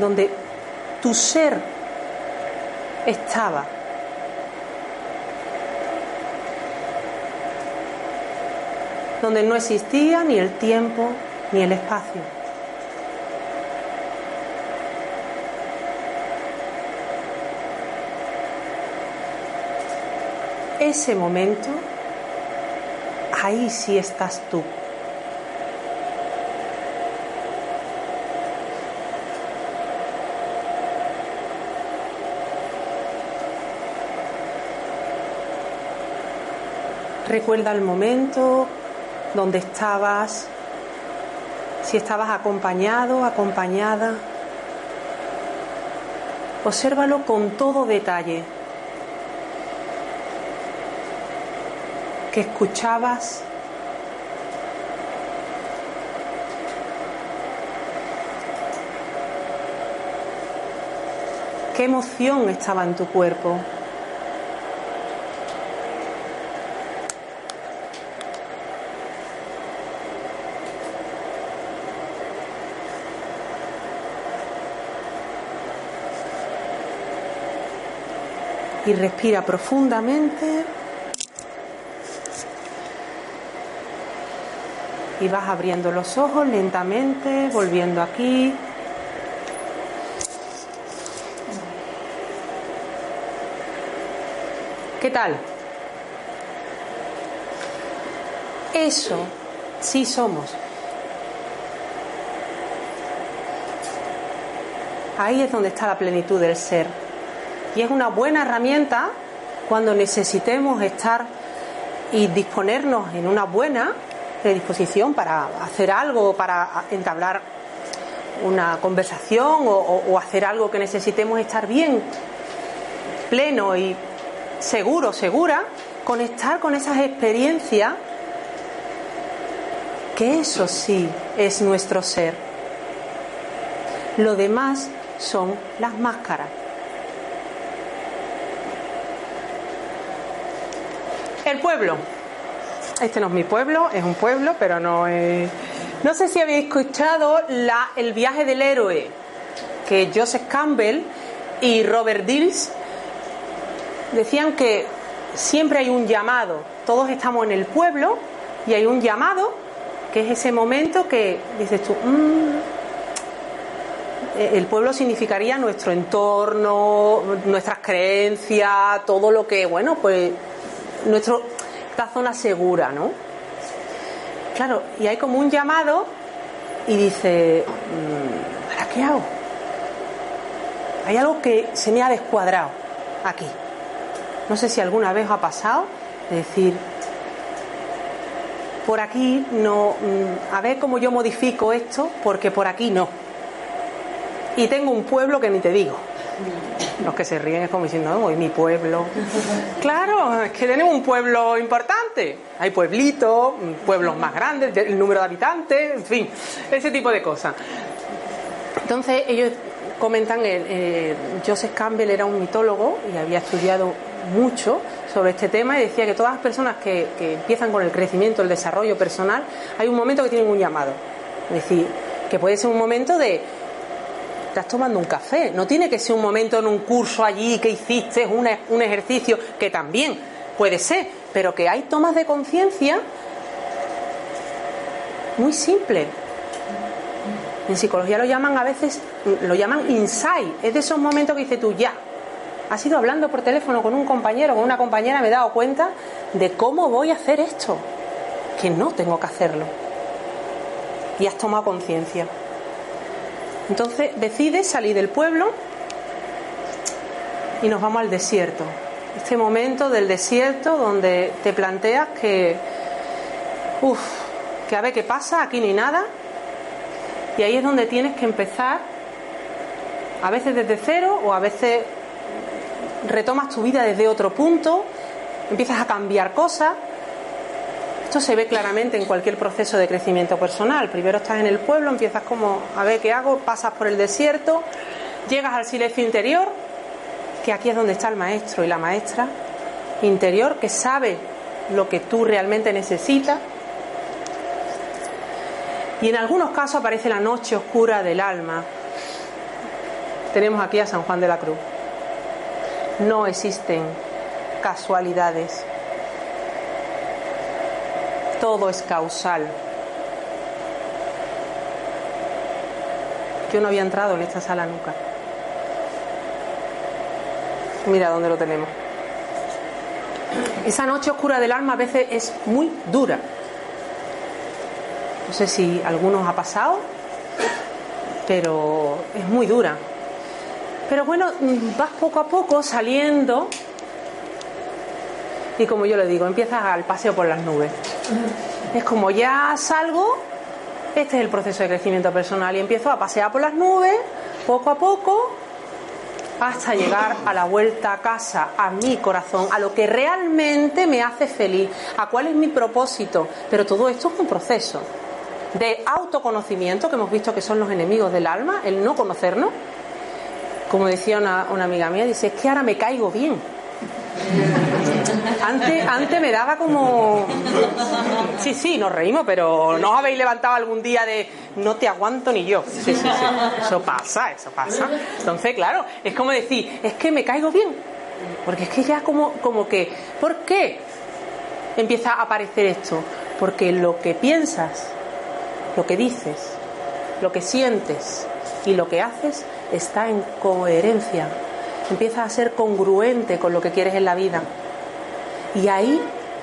Donde tu ser estaba. Donde no existía ni el tiempo ni el espacio. Ese momento, ahí sí estás tú. Recuerda el momento donde estabas, si estabas acompañado, acompañada. Obsérvalo con todo detalle. que escuchabas. ¿Qué emoción estaba en tu cuerpo? Y respira profundamente. Y vas abriendo los ojos lentamente, volviendo aquí. ¿Qué tal? Eso sí somos. Ahí es donde está la plenitud del ser y es una buena herramienta cuando necesitemos estar y disponernos en una buena predisposición para hacer algo, para entablar una conversación o, hacer algo que necesitemos estar bien, pleno y seguro, segura, conectar con esas experiencias, que eso sí es nuestro ser. Lo demás son las máscaras. El pueblo. Este no es mi pueblo, es un pueblo, pero no es. No sé si habéis escuchado la, el viaje del héroe, que Joseph Campbell y Robert Dills decían que siempre hay un llamado. Todos estamos en el pueblo y hay un llamado, que es ese momento que dices tú, mm, el pueblo significaría nuestro entorno, nuestras creencias, todo lo que, bueno, pues nuestra zona segura, ¿no? Claro, y hay como un llamado y dice, mm, ¿para qué hago? Hay algo que se me ha descuadrado aquí. No sé si alguna vez ha pasado de decir, por aquí no, mm, a ver cómo yo modifico esto, porque por aquí no. Y tengo un pueblo que ni te digo. Los que se ríen es como diciendo, no, voy mi pueblo. Claro, es que tenemos un pueblo importante. Hay pueblitos, pueblos más grandes, el número de habitantes, en fin, ese tipo de cosas. Entonces ellos comentan, eh, Joseph Campbell era un mitólogo y había estudiado mucho sobre este tema y decía que todas las personas que, que empiezan con el crecimiento, el desarrollo personal, hay un momento que tienen un llamado. Es decir, que puede ser un momento de estás tomando un café. No tiene que ser un momento en un curso allí que hiciste un, un ejercicio, que también puede ser, pero que hay tomas de conciencia muy simple. En psicología lo llaman a veces, lo llaman insight. Es de esos momentos que dices tú, ya, has ido hablando por teléfono con un compañero, con una compañera, me he dado cuenta de cómo voy a hacer esto, que no tengo que hacerlo. Y has tomado conciencia. Entonces decides salir del pueblo y nos vamos al desierto. Este momento del desierto donde te planteas que, uff, que a ver qué pasa, aquí ni nada. Y ahí es donde tienes que empezar, a veces desde cero o a veces retomas tu vida desde otro punto, empiezas a cambiar cosas esto se ve claramente en cualquier proceso de crecimiento personal. Primero estás en el pueblo, empiezas como a ver qué hago, pasas por el desierto, llegas al silencio interior, que aquí es donde está el maestro y la maestra interior, que sabe lo que tú realmente necesitas. Y en algunos casos aparece la noche oscura del alma. Tenemos aquí a San Juan de la Cruz. No existen casualidades todo es causal. Yo no había entrado en esta sala nunca. Mira dónde lo tenemos. Esa noche oscura del alma a veces es muy dura. No sé si algunos ha pasado, pero es muy dura. Pero bueno, vas poco a poco saliendo y como yo le digo, empiezas al paseo por las nubes. Es como ya salgo, este es el proceso de crecimiento personal y empiezo a pasear por las nubes, poco a poco, hasta llegar a la vuelta a casa, a mi corazón, a lo que realmente me hace feliz, a cuál es mi propósito. Pero todo esto es un proceso de autoconocimiento, que hemos visto que son los enemigos del alma, el no conocernos. Como decía una, amiga mía, dice, es que ahora me caigo bien. Antes, antes me daba como. Sí, sí, nos reímos, pero ¿no os habéis levantado algún día de no te aguanto ni yo? Sí, sí, sí. Eso pasa, eso pasa. Entonces, claro, es como decir, es que me caigo bien. Porque es que ya como, como que. ¿Por qué empieza a aparecer esto? Porque lo que piensas, lo que dices, lo que sientes y lo que haces está en coherencia empieza a ser congruente con lo que quieres en la vida. Y ahí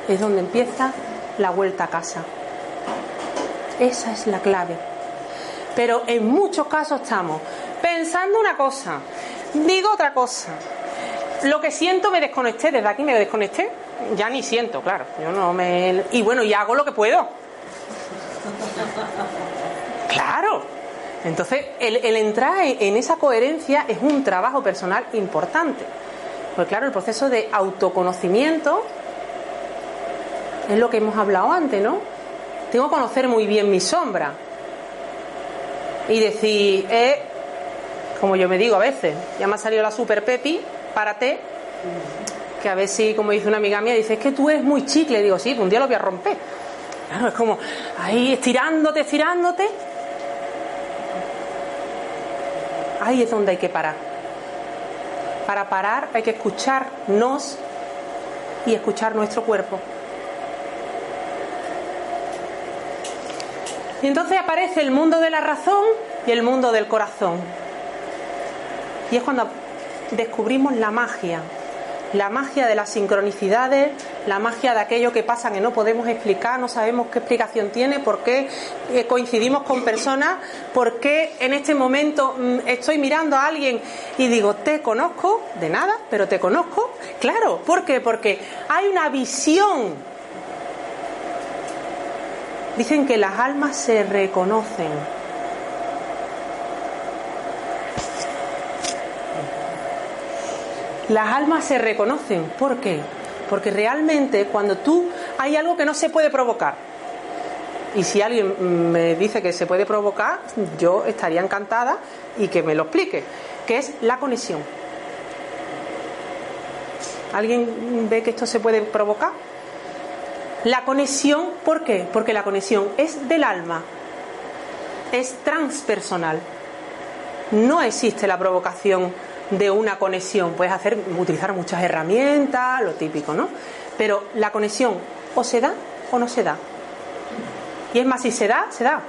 es donde empieza la vuelta a casa. Esa es la clave. Pero en muchos casos estamos pensando una cosa, digo otra cosa. Lo que siento me desconecté, desde aquí me desconecté, ya ni siento, claro. Yo no me y bueno, y hago lo que puedo. Claro, entonces, el, entrar en esa coherencia es un trabajo personal importante. Pues claro, el proceso de autoconocimiento es lo que hemos hablado antes, ¿no? Tengo que conocer muy bien mi sombra. Y decir, eh, como yo me digo a veces, ya me ha salido la super pepi, párate, que a ver si, como dice una amiga mía, dice, es que tú eres muy chicle. Digo, sí, pues un día lo voy a romper. Claro, es como ahí estirándote, estirándote, ahí es donde hay que parar. Para parar hay que escucharnos y escuchar nuestro cuerpo. Y entonces aparece el mundo de la razón y el mundo del corazón. Y es cuando descubrimos la magia, la magia de las sincronicidades, la magia de aquello que pasa que no podemos explicar, no sabemos qué explicación tiene, por qué eh, coincidimos con personas, por qué en este momento mm, estoy mirando a alguien y digo, te conozco, de nada, pero te conozco. Claro, ¿por qué? Porque hay una visión. Dicen que las almas se reconocen. las almas se reconocen. ¿Por qué? Porque realmente cuando tú hay algo que no se puede provocar, y si alguien me dice que se puede provocar, yo estaría encantada y que me lo explique, que es la conexión. ¿Alguien ve que esto se puede provocar? La conexión, ¿por qué? Porque la conexión es del alma, es transpersonal. No existe la provocación de una conexión. Puedes hacer, utilizar muchas herramientas, lo típico, ¿no? Pero la conexión o se da o no se da. Y es más, si se da, se da.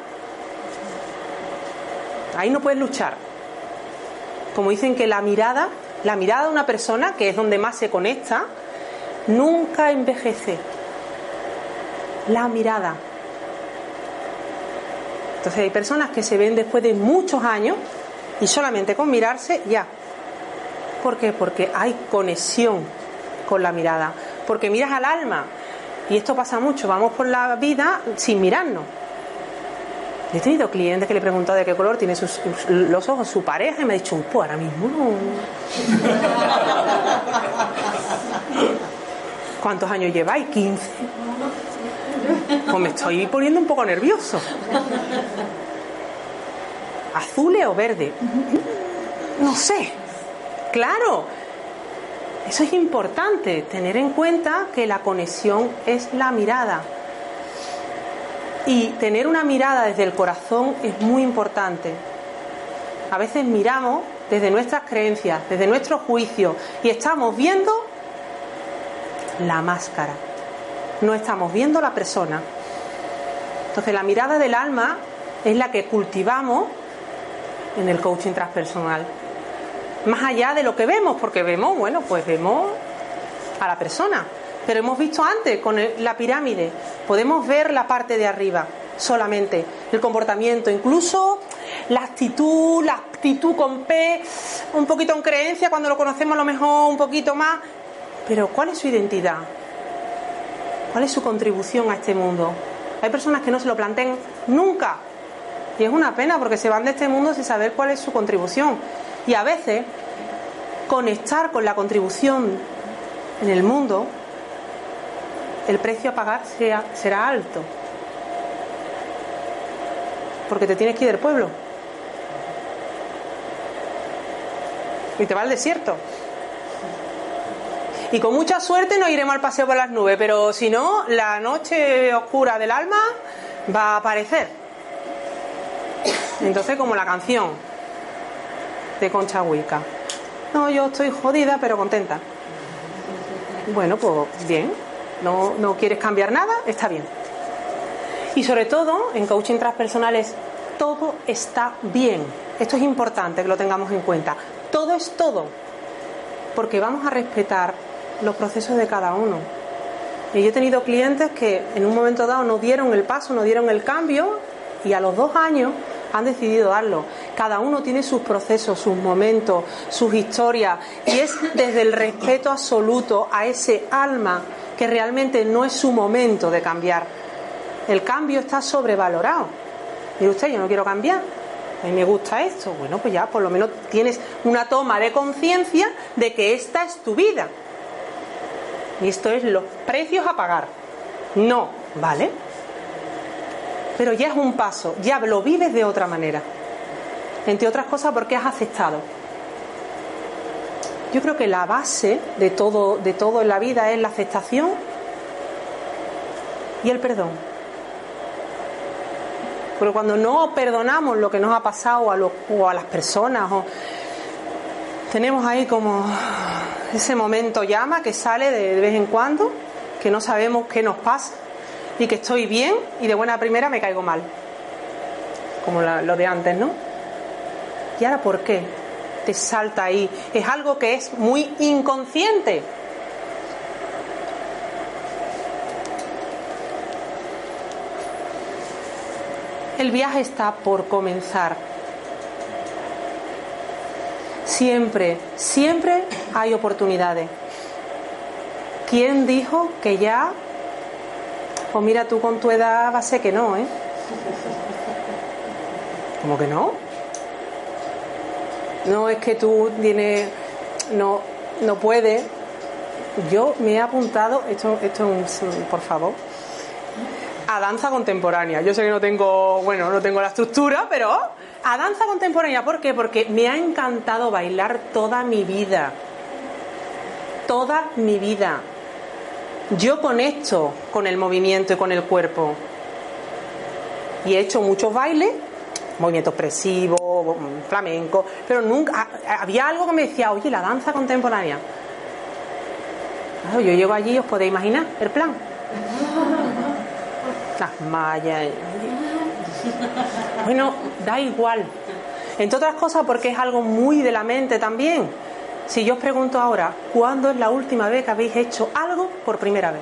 Ahí no puedes luchar. Como dicen que la mirada, la mirada de una persona, que es donde más se conecta, nunca envejece. La mirada. Entonces hay personas que se ven después de muchos años y solamente con mirarse ya ¿Por qué? Porque hay conexión con la mirada. Porque miras al alma. Y esto pasa mucho. Vamos por la vida sin mirarnos. He tenido clientes que le he preguntado de qué color tiene los ojos su pareja y me ha dicho, pues ahora mismo no. ¿Cuántos años lleváis? 15. Pues me estoy poniendo un poco nervioso. ¿Azul o verde? No sé. Claro, eso es importante, tener en cuenta que la conexión es la mirada. Y tener una mirada desde el corazón es muy importante. A veces miramos desde nuestras creencias, desde nuestro juicio, y estamos viendo la máscara. No estamos viendo la persona. Entonces la mirada del alma es la que cultivamos en el coaching transpersonal más allá de lo que vemos, porque vemos, bueno, pues vemos a la persona. Pero hemos visto antes con la pirámide, podemos ver la parte de arriba solamente, el comportamiento, incluso la actitud, la actitud con P, un poquito en creencia cuando lo conocemos a lo mejor un poquito más, pero ¿cuál es su identidad? ¿Cuál es su contribución a este mundo? Hay personas que no se lo plantean nunca. Y es una pena porque se van de este mundo sin saber cuál es su contribución. Y a veces conectar con la contribución en el mundo, el precio a pagar sea, será alto. Porque te tienes que ir del pueblo. Y te va al desierto. Y con mucha suerte nos iremos al paseo por las nubes, pero si no, la noche oscura del alma va a aparecer. Entonces, como la canción de Concha Huica. No, yo estoy jodida, pero contenta. Bueno, pues bien. No, no quieres cambiar nada, está bien. Y sobre todo, en coaching transpersonales, todo está bien. Esto es importante que lo tengamos en cuenta. Todo es todo. Porque vamos a respetar los procesos de cada uno. Y yo he tenido clientes que en un momento dado no dieron el paso, no dieron el cambio y a los dos años han decidido darlo. Cada uno tiene sus procesos, sus momentos, sus historias y es desde el respeto absoluto a ese alma que realmente no es su momento de cambiar. El cambio está sobrevalorado. Mire usted, yo no quiero cambiar. A mí me gusta esto. Bueno, pues ya por lo menos tienes una toma de conciencia de que esta es tu vida. Y esto es los precios a pagar. No, ¿vale? Pero ya es un paso, ya lo vives de otra manera. Entre otras cosas porque has aceptado. Yo creo que la base de todo, de todo en la vida es la aceptación y el perdón. Porque cuando no perdonamos lo que nos ha pasado a, o a las personas, o, tenemos ahí como ese momento llama que sale de, vez en cuando, que no sabemos qué nos pasa y que estoy bien y de buena primera me caigo mal. Como lo de antes, ¿no? ¿Y ahora por qué? Te salta ahí. Es algo que es muy inconsciente. El viaje está por comenzar. Siempre, siempre hay oportunidades. ¿Quién dijo que ya? Pues mira, tú con tu edad va a ser que no, ¿eh? ¿Cómo que no? No es que tú tienes, no, no puedes. Yo me he apuntado, esto, esto es un, por favor, a danza contemporánea. Yo sé que no tengo, bueno, no tengo la estructura, pero a danza contemporánea. ¿Por qué? Porque me ha encantado bailar toda mi vida. Toda mi vida. Yo conecto con el movimiento y con el cuerpo. Y he hecho muchos bailes, movimiento expresivo, flamenco, pero nunca había algo que me decía, oye, la danza contemporánea. yo llego allí, os podéis imaginar el plan. Las mallas. Bueno, da igual. Entre otras cosas porque es algo muy de la mente también. Si yo os pregunto ahora, ¿cuándo es la última vez que habéis hecho algo por primera vez?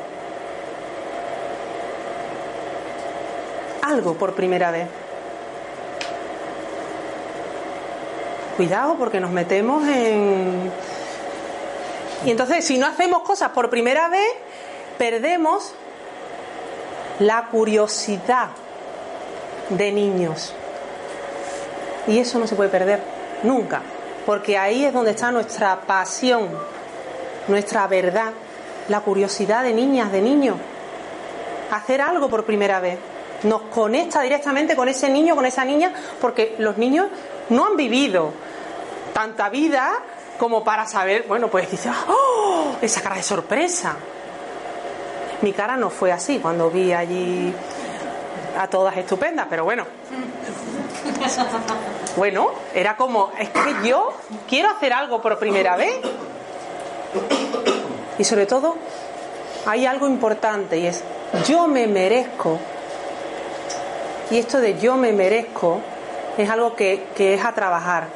Algo por primera vez. Cuidado porque nos metemos en... Y entonces si no hacemos cosas por primera vez, perdemos la curiosidad de niños. Y eso no se puede perder nunca, porque ahí es donde está nuestra pasión, nuestra verdad, la curiosidad de niñas, de niños. Hacer algo por primera vez nos conecta directamente con ese niño, con esa niña, porque los niños no han vivido tanta vida como para saber, bueno, pues dice, ¡oh! Esa cara de sorpresa. Mi cara no fue así cuando vi allí a todas estupendas, pero bueno. Bueno, era como, es que yo quiero hacer algo por primera vez. Y sobre todo, hay algo importante y es, yo me merezco. Y esto de yo me merezco es algo que, que es a trabajar.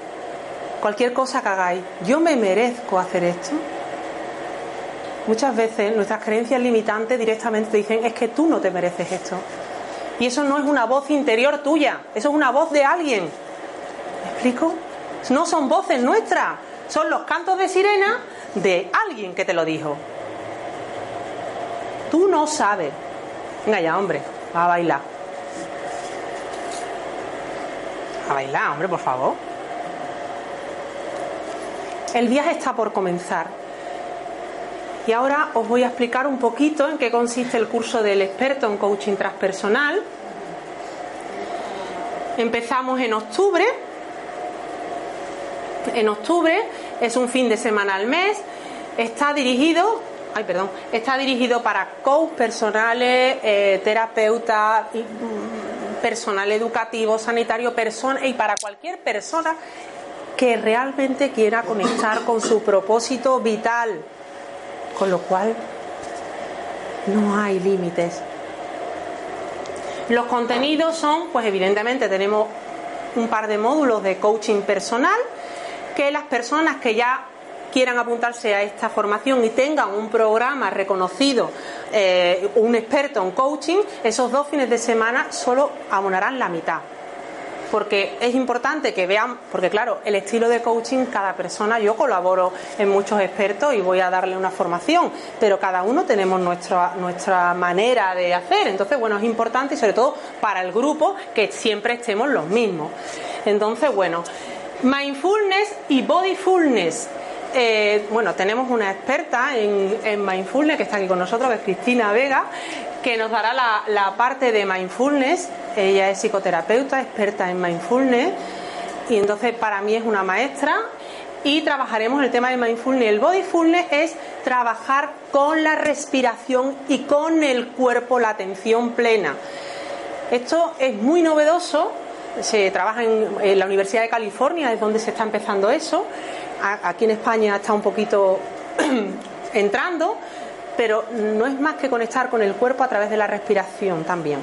Cualquier cosa que hagáis, yo me merezco hacer esto. Muchas veces nuestras creencias limitantes directamente dicen, es que tú no te mereces esto. Y eso no es una voz interior tuya, eso es una voz de alguien. ¿Me explico? No son voces nuestras, son los cantos de sirena de alguien que te lo dijo. Tú no sabes. Venga ya, hombre, a bailar. A bailar, hombre, por favor. El viaje está por comenzar. Y ahora os voy a explicar un poquito en qué consiste el curso del experto en coaching transpersonal. Empezamos en octubre. En octubre es un fin de semana al mes. Está dirigido, ay perdón, está dirigido para coach personales, eh, terapeutas, mm, personal educativo, sanitario, persona y para cualquier persona que realmente quiera conectar con su propósito vital con lo cual no hay límites. Los contenidos son, pues evidentemente tenemos un par de módulos de coaching personal que las personas que ya quieran apuntarse a esta formación y tengan un programa reconocido, eh, un experto en coaching, esos dos fines de semana solo abonarán la mitad porque es importante que vean, porque claro, el estilo de coaching, cada persona, yo colaboro en muchos expertos y voy a darle una formación, pero cada uno tenemos nuestra, nuestra manera de hacer. Entonces, bueno, es importante y sobre todo para el grupo que siempre estemos los mismos. Entonces, bueno, mindfulness y bodyfulness. Eh, bueno, tenemos una experta en, en, mindfulness que está aquí con nosotros, que es Cristina Vega, que nos dará la, parte de mindfulness. Ella es psicoterapeuta, experta en mindfulness, y entonces para mí es una maestra. Y trabajaremos el tema de mindfulness. El bodyfulness es trabajar con la respiración y con el cuerpo, la atención plena. Esto es muy novedoso, se trabaja en, la Universidad de California, es donde se está empezando eso. aquí en España está un poquito entrando, pero no es más que conectar con el cuerpo a través de la respiración también.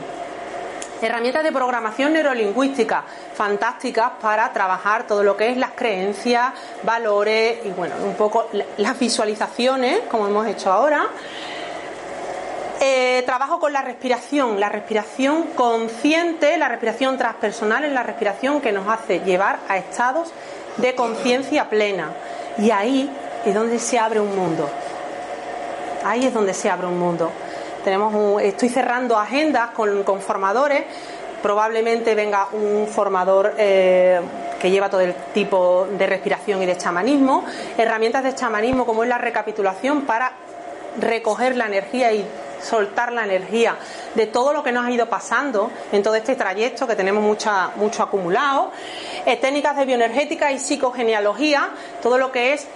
Herramientas de programación neurolingüística fantásticas para trabajar todo lo que es las creencias, valores y bueno, un poco las visualizaciones, como hemos hecho ahora. Eh, trabajo con la respiración, la respiración consciente, la respiración transpersonal es la respiración que nos hace llevar a estados de conciencia plena. Y ahí es donde se abre un mundo. Ahí es donde se abre un mundo. Tenemos estoy cerrando agendas con, formadores. Probablemente venga un formador eh, que lleva todo el tipo de respiración y de chamanismo. Herramientas de chamanismo como es la recapitulación para recoger la energía y soltar la energía de todo lo que nos ha ido pasando en todo este trayecto que tenemos mucho acumulado. Eh, técnicas de bioenergética y psicogenealogía, todo lo que es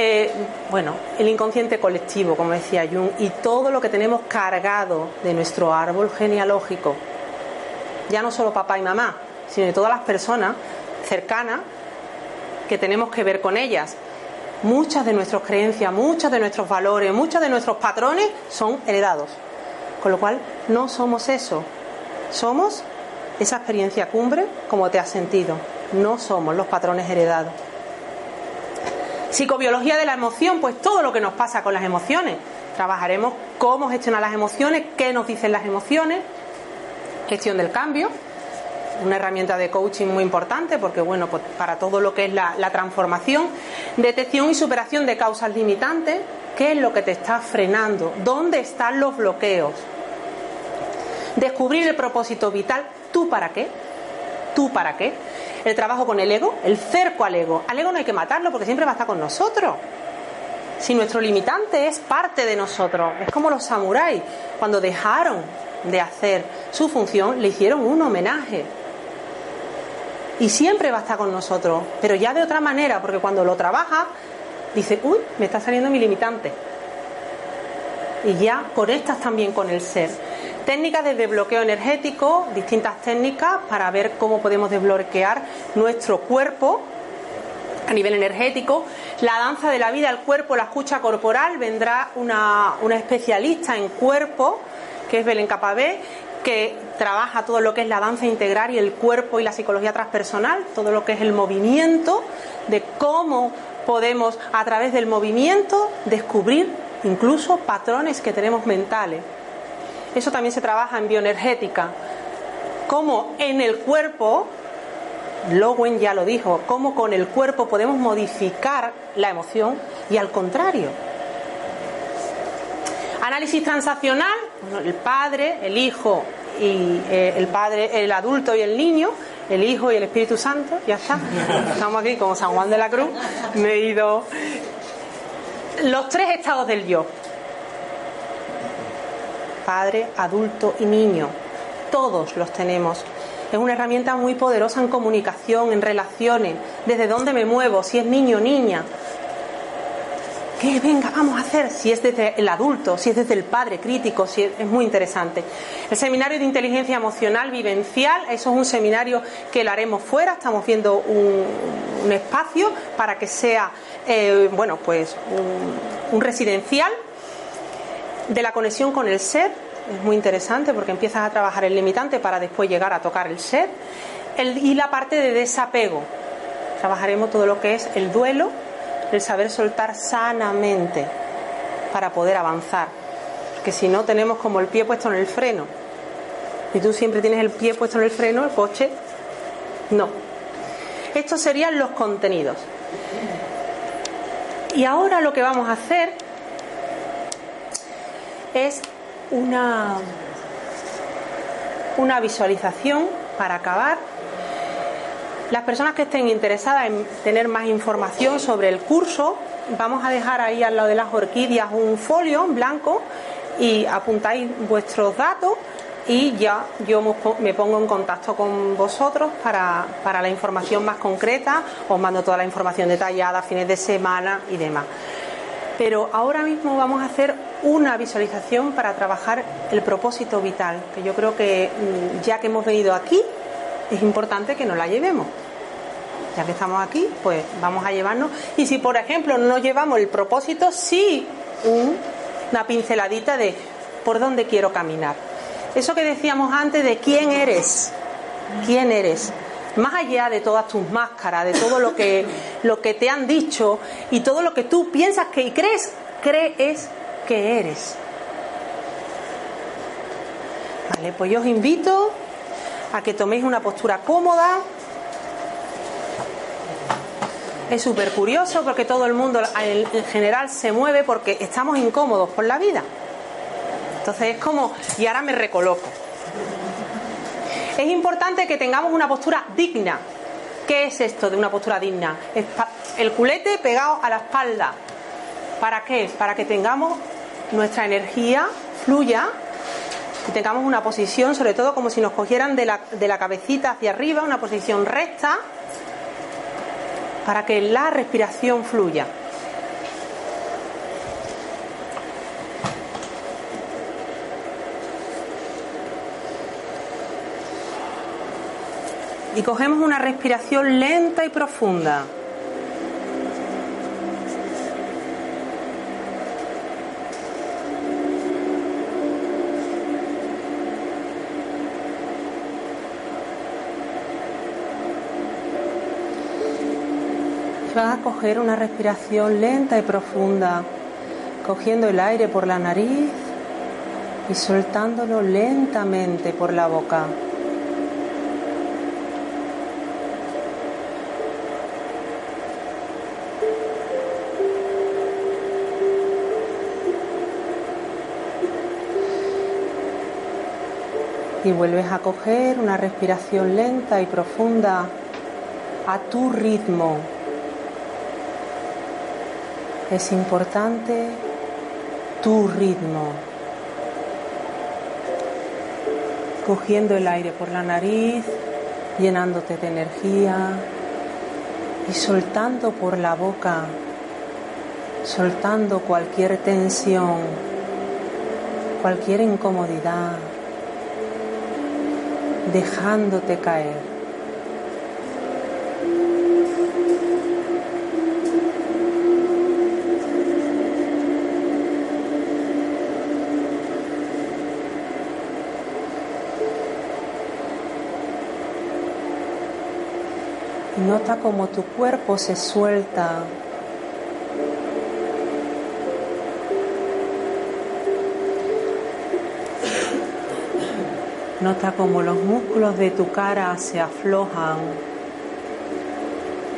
eh, bueno, el inconsciente colectivo, como decía Jung, y todo lo que tenemos cargado de nuestro árbol genealógico, ya no solo papá y mamá, sino de todas las personas cercanas que tenemos que ver con ellas. Muchas de nuestras creencias, muchos de nuestros valores, muchos de nuestros patrones son heredados. Con lo cual, no somos eso. Somos esa experiencia cumbre como te has sentido. No somos los patrones heredados. Psicobiología de la emoción, pues todo lo que nos pasa con las emociones. Trabajaremos cómo gestionar las emociones, qué nos dicen las emociones, gestión del cambio, una herramienta de coaching muy importante porque bueno, pues para todo lo que es la, la, transformación, detección y superación de causas limitantes, qué es lo que te está frenando, dónde están los bloqueos, descubrir el propósito vital, tú para qué, tú para qué, el trabajo con el ego, el cerco al ego. Al ego no hay que matarlo porque siempre va a estar con nosotros. Si nuestro limitante es parte de nosotros, es como los samuráis, cuando dejaron de hacer su función, le hicieron un homenaje. Y siempre va a estar con nosotros, pero ya de otra manera, porque cuando lo trabaja, dice, uy, me está saliendo mi limitante. Y ya conectas también con el ser. Técnicas de desbloqueo energético, distintas técnicas para ver cómo podemos desbloquear nuestro cuerpo a nivel energético. La danza de la vida, el cuerpo, la escucha corporal, vendrá una, especialista en cuerpo, que es Belén Capabé, que trabaja todo lo que es la danza integral y el cuerpo y la psicología transpersonal, todo lo que es el movimiento, de cómo podemos a través del movimiento descubrir incluso patrones que tenemos mentales. Eso también se trabaja en bioenergética. Cómo en el cuerpo, Lowen ya lo dijo, cómo con el cuerpo podemos modificar la emoción y al contrario. Análisis transaccional, el padre, el hijo y eh, el padre, el adulto y el niño, el Hijo y el Espíritu Santo, ya está. Estamos aquí como San Juan de la Cruz, me he ido. Los tres estados del yo. Padre, adulto y niño. Todos los tenemos. Es una herramienta muy poderosa en comunicación, en relaciones, desde dónde me muevo, si es niño o niña, que venga, vamos a hacer, si es desde el adulto, si es desde el padre crítico, si es, muy interesante. El seminario de inteligencia emocional vivencial, eso es un seminario que lo haremos fuera, estamos viendo un, espacio para que sea, eh, bueno, pues un, residencial de la conexión con el ser, es muy interesante porque empiezas a trabajar el limitante para después llegar a tocar el ser, y la parte de desapego. Trabajaremos todo lo que es el duelo, el saber soltar sanamente para poder avanzar. Porque si no, tenemos como el pie puesto en el freno. Y tú siempre tienes el pie puesto en el freno, el coche, no. Estos serían los contenidos. Y ahora lo que vamos a hacer es una, una visualización para acabar las personas que estén interesadas en tener más información sobre el curso, vamos a dejar ahí al lado de las orquídeas un folio en blanco y apuntáis vuestros datos y ya yo me pongo en contacto con vosotros para, para la información más concreta, os mando toda la información detallada, fines de semana y demás. Pero ahora mismo vamos a hacer una visualización para trabajar el propósito vital, que yo creo que mm, ya que hemos venido aquí, es importante que nos la llevemos. Ya que estamos aquí, pues vamos a llevarnos. Y si, por ejemplo, no llevamos el propósito, sí una pinceladita de por dónde quiero caminar. Eso que decíamos antes de quién eres, quién eres. Más allá de todas tus máscaras, de todo lo que, lo que te han dicho y todo lo que tú piensas que y crees, crees que eres. Vale, pues yo os invito a que toméis una postura cómoda. Es súper curioso porque todo el mundo en general se mueve porque estamos incómodos por la vida. Entonces es como, y ahora me recoloco. Es importante que tengamos una postura digna. ¿Qué es esto de una postura digna? El culete pegado a la espalda. ¿Para qué? Para que tengamos nuestra energía fluya que tengamos una posición, sobre todo como si nos cogieran de la, de la cabecita hacia arriba, una posición recta, para que la respiración fluya. Y cogemos una respiración lenta y profunda. Vas a coger una respiración lenta y profunda, cogiendo el aire por la nariz y soltándolo lentamente por la boca. Y vuelves a coger una respiración lenta y profunda a tu ritmo. Es importante tu ritmo. Cogiendo el aire por la nariz, llenándote de energía y soltando por la boca, soltando cualquier tensión, cualquier incomodidad, dejándote caer. Nota como tu cuerpo se suelta. Nota como los músculos de tu cara se aflojan,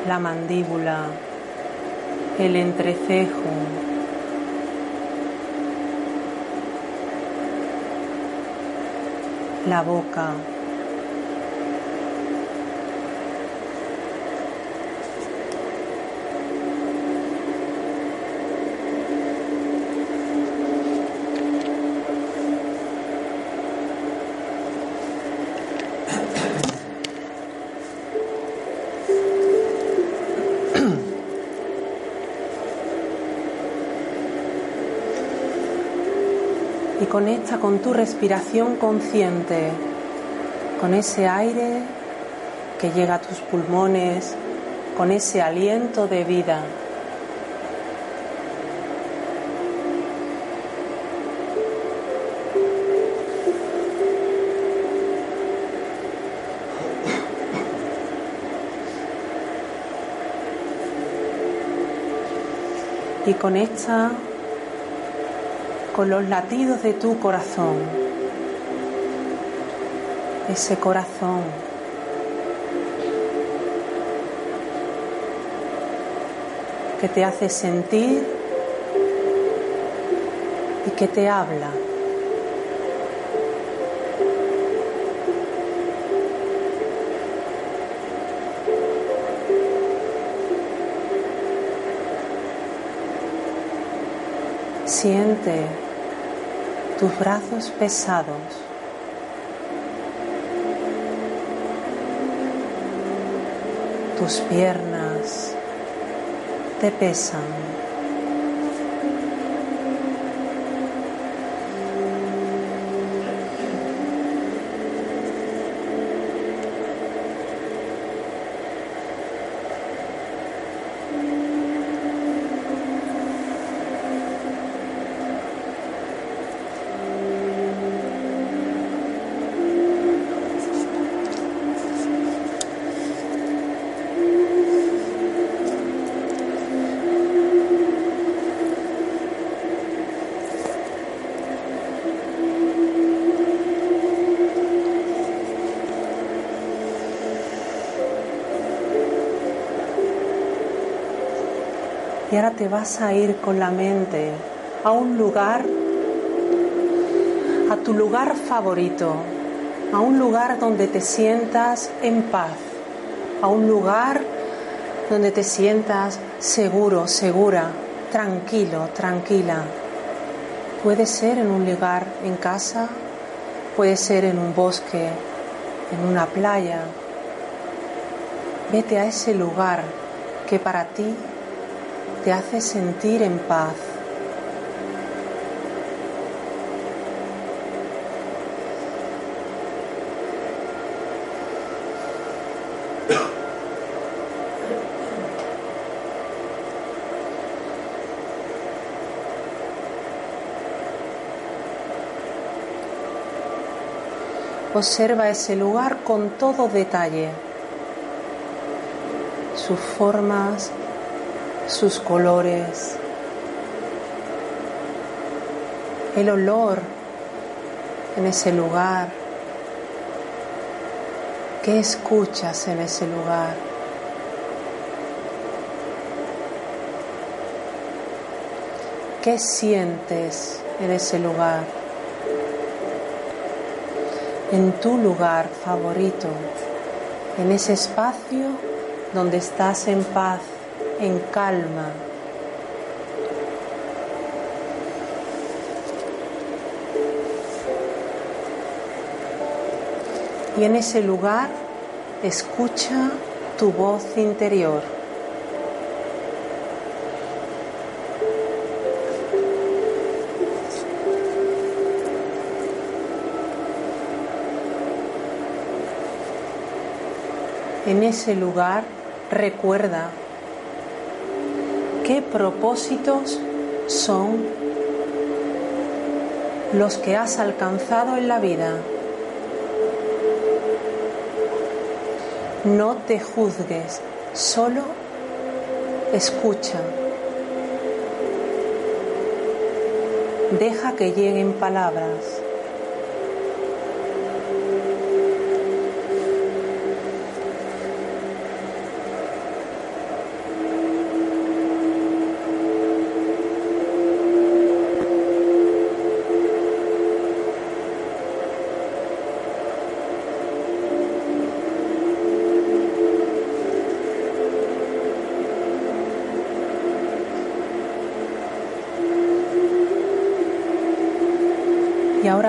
la mandíbula, el entrecejo. La boca. Conecta con tu respiración consciente, con ese aire que llega a tus pulmones, con ese aliento de vida. y conecta con los latidos de tu corazón. Ese corazón que te hace sentir y que te habla. Siente tus brazos pesados. Tus piernas te pesan. Te vas a ir con la mente a un lugar, a tu lugar favorito, a un lugar donde te sientas en paz, a un lugar donde te sientas seguro, segura, tranquilo, tranquila. Puede ser en un lugar en casa, puede ser en un bosque, en una playa. Vete a ese lugar que para ti te hace sentir en paz. Observa ese lugar con todo detalle, sus formas, sus colores, el olor en ese lugar, qué escuchas en ese lugar. ¿Qué sientes en ese lugar? En tu lugar favorito, en ese espacio donde estás en paz en calma. Y en ese lugar escucha tu voz interior. En ese lugar recuerda qué propósitos son los que has alcanzado en la vida. No te juzgues, solo escucha. Deja que lleguen palabras.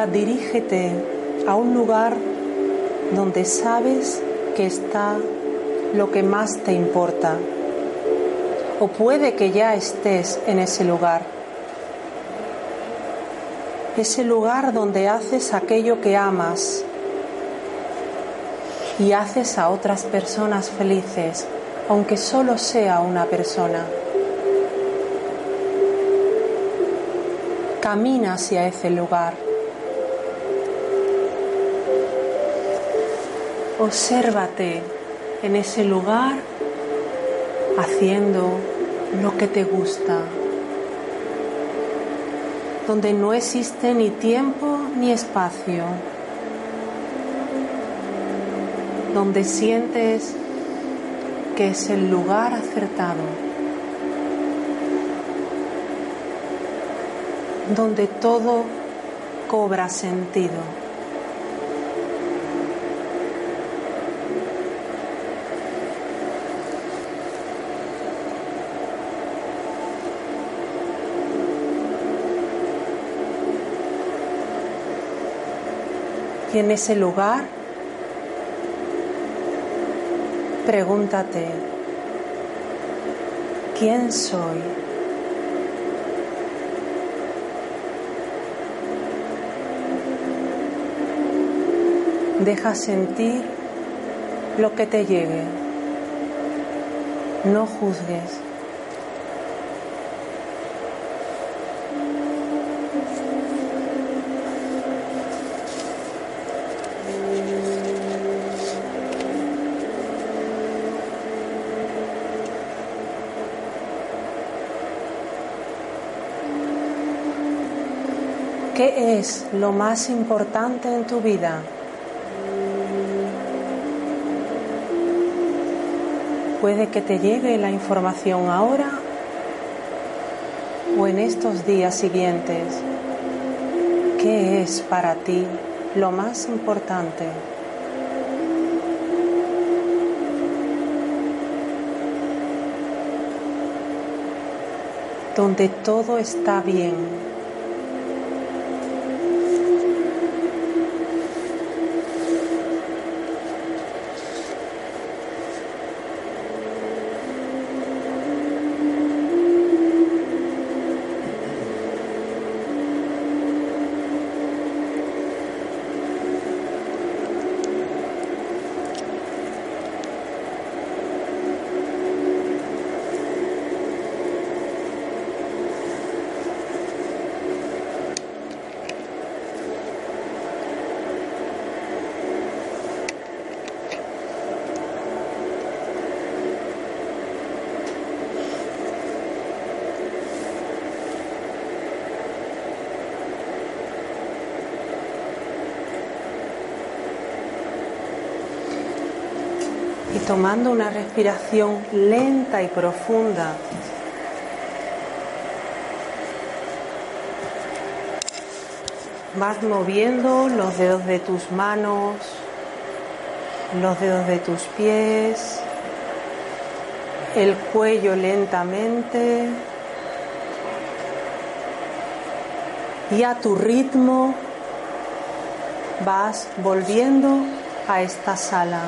Dirígete a un lugar donde sabes que está lo que más te importa. o puede que ya estés en ese lugar. Ese lugar donde haces aquello que amas y haces a otras personas felices, aunque solo sea una persona. Camina hacia ese lugar. Obsérvate en ese lugar haciendo lo que te gusta, donde no existe ni tiempo ni espacio, donde sientes que es el lugar acertado, donde todo cobra sentido. Y en ese lugar, pregúntate, ¿quién soy? Deja sentir lo que te llegue. No juzgues. ¿Qué es lo más importante en tu vida? Puede que te llegue la información ahora o en estos días siguientes. ¿Qué es para ti lo más importante? Donde todo está bien. Tomando una respiración lenta y profunda. Vas moviendo los dedos de tus manos, los dedos de tus pies, el cuello lentamente y a tu ritmo vas volviendo a esta sala.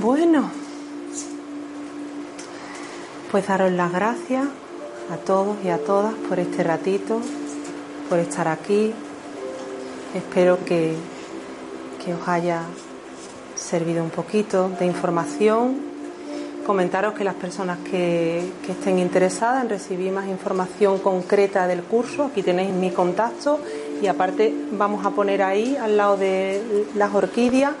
Bueno, pues daros las gracias a todos y a todas por este ratito, por estar aquí. Espero que, que os haya servido un poquito de información. Comentaros que las personas que, que, estén interesadas en recibir más información concreta del curso, aquí tenéis mi contacto y aparte vamos a poner ahí al lado de las orquídeas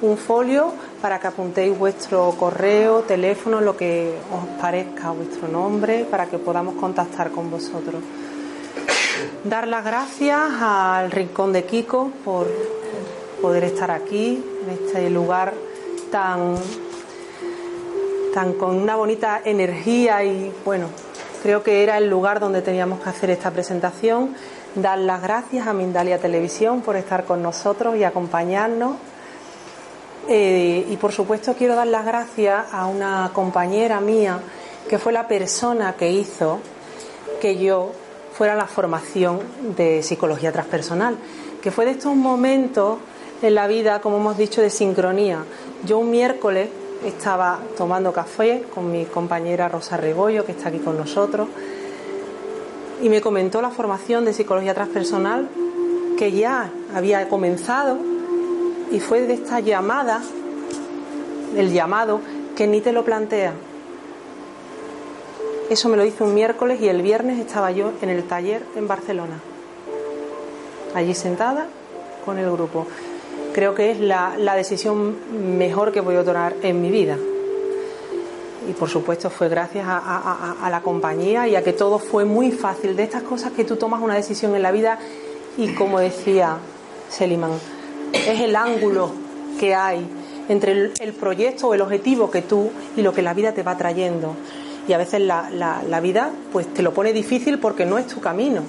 un folio para que apuntéis vuestro correo, teléfono, lo que os parezca, vuestro nombre, para que podamos contactar con vosotros. Dar las gracias al Rincón de Kiko por poder estar aquí, en este lugar tan, tan con una bonita energía y bueno, creo que era el lugar donde teníamos que hacer esta presentación. dar las gracias a Mindalia Televisión por estar con nosotros y acompañarnos. Eh, y por supuesto quiero dar las gracias a una compañera mía que fue la persona que hizo que yo fuera la formación de psicología transpersonal, que fue de estos momentos en la vida, como hemos dicho, de sincronía. Yo un miércoles estaba tomando café con mi compañera Rosa Rebollo, que está aquí con nosotros, y me comentó la formación de psicología transpersonal que ya había comenzado y fue de esta llamada, el llamado, que ni te lo plantea. Eso me lo hizo un miércoles y el viernes estaba yo en el taller en Barcelona, allí sentada con el grupo. Creo que es la, decisión mejor que voy a tomar en mi vida y por supuesto fue gracias a, la compañía y a que todo fue muy fácil. De estas cosas que tú tomas una decisión en la vida y como decía Seliman, es el ángulo que hay entre el, proyecto o el objetivo que tú y lo que la vida te va trayendo. Y a veces la, la vida pues te lo pone difícil porque no es tu camino.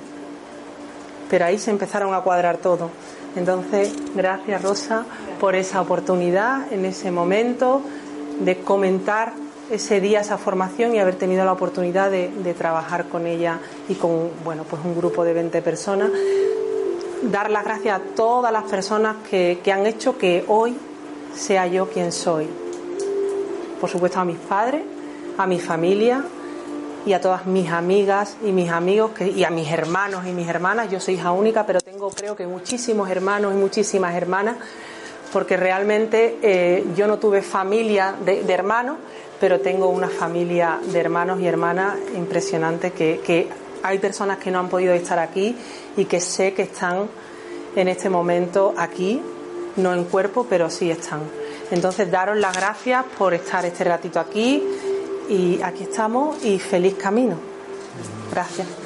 Pero ahí se empezaron a cuadrar todo. Entonces, gracias Rosa por esa oportunidad en ese momento de comentar ese día esa formación y haber tenido la oportunidad de, trabajar con ella y con bueno pues un grupo de 20 personas dar las gracias a todas las personas que, han hecho que hoy sea yo quien soy. Por supuesto a mis padres a mi familia y a todas mis amigas y mis amigos y a mis hermanos y mis hermanas. Yo soy hija única pero tengo creo que muchísimos hermanos y muchísimas hermanas porque realmente eh, yo no tuve familia de hermanos pero tengo una familia de hermanos y hermanas impresionante que, hay personas que no han podido estar aquí y que sé que están en este momento aquí, no en cuerpo, pero sí están. Entonces, daros las gracias por estar este ratito aquí y aquí estamos y feliz camino. Gracias.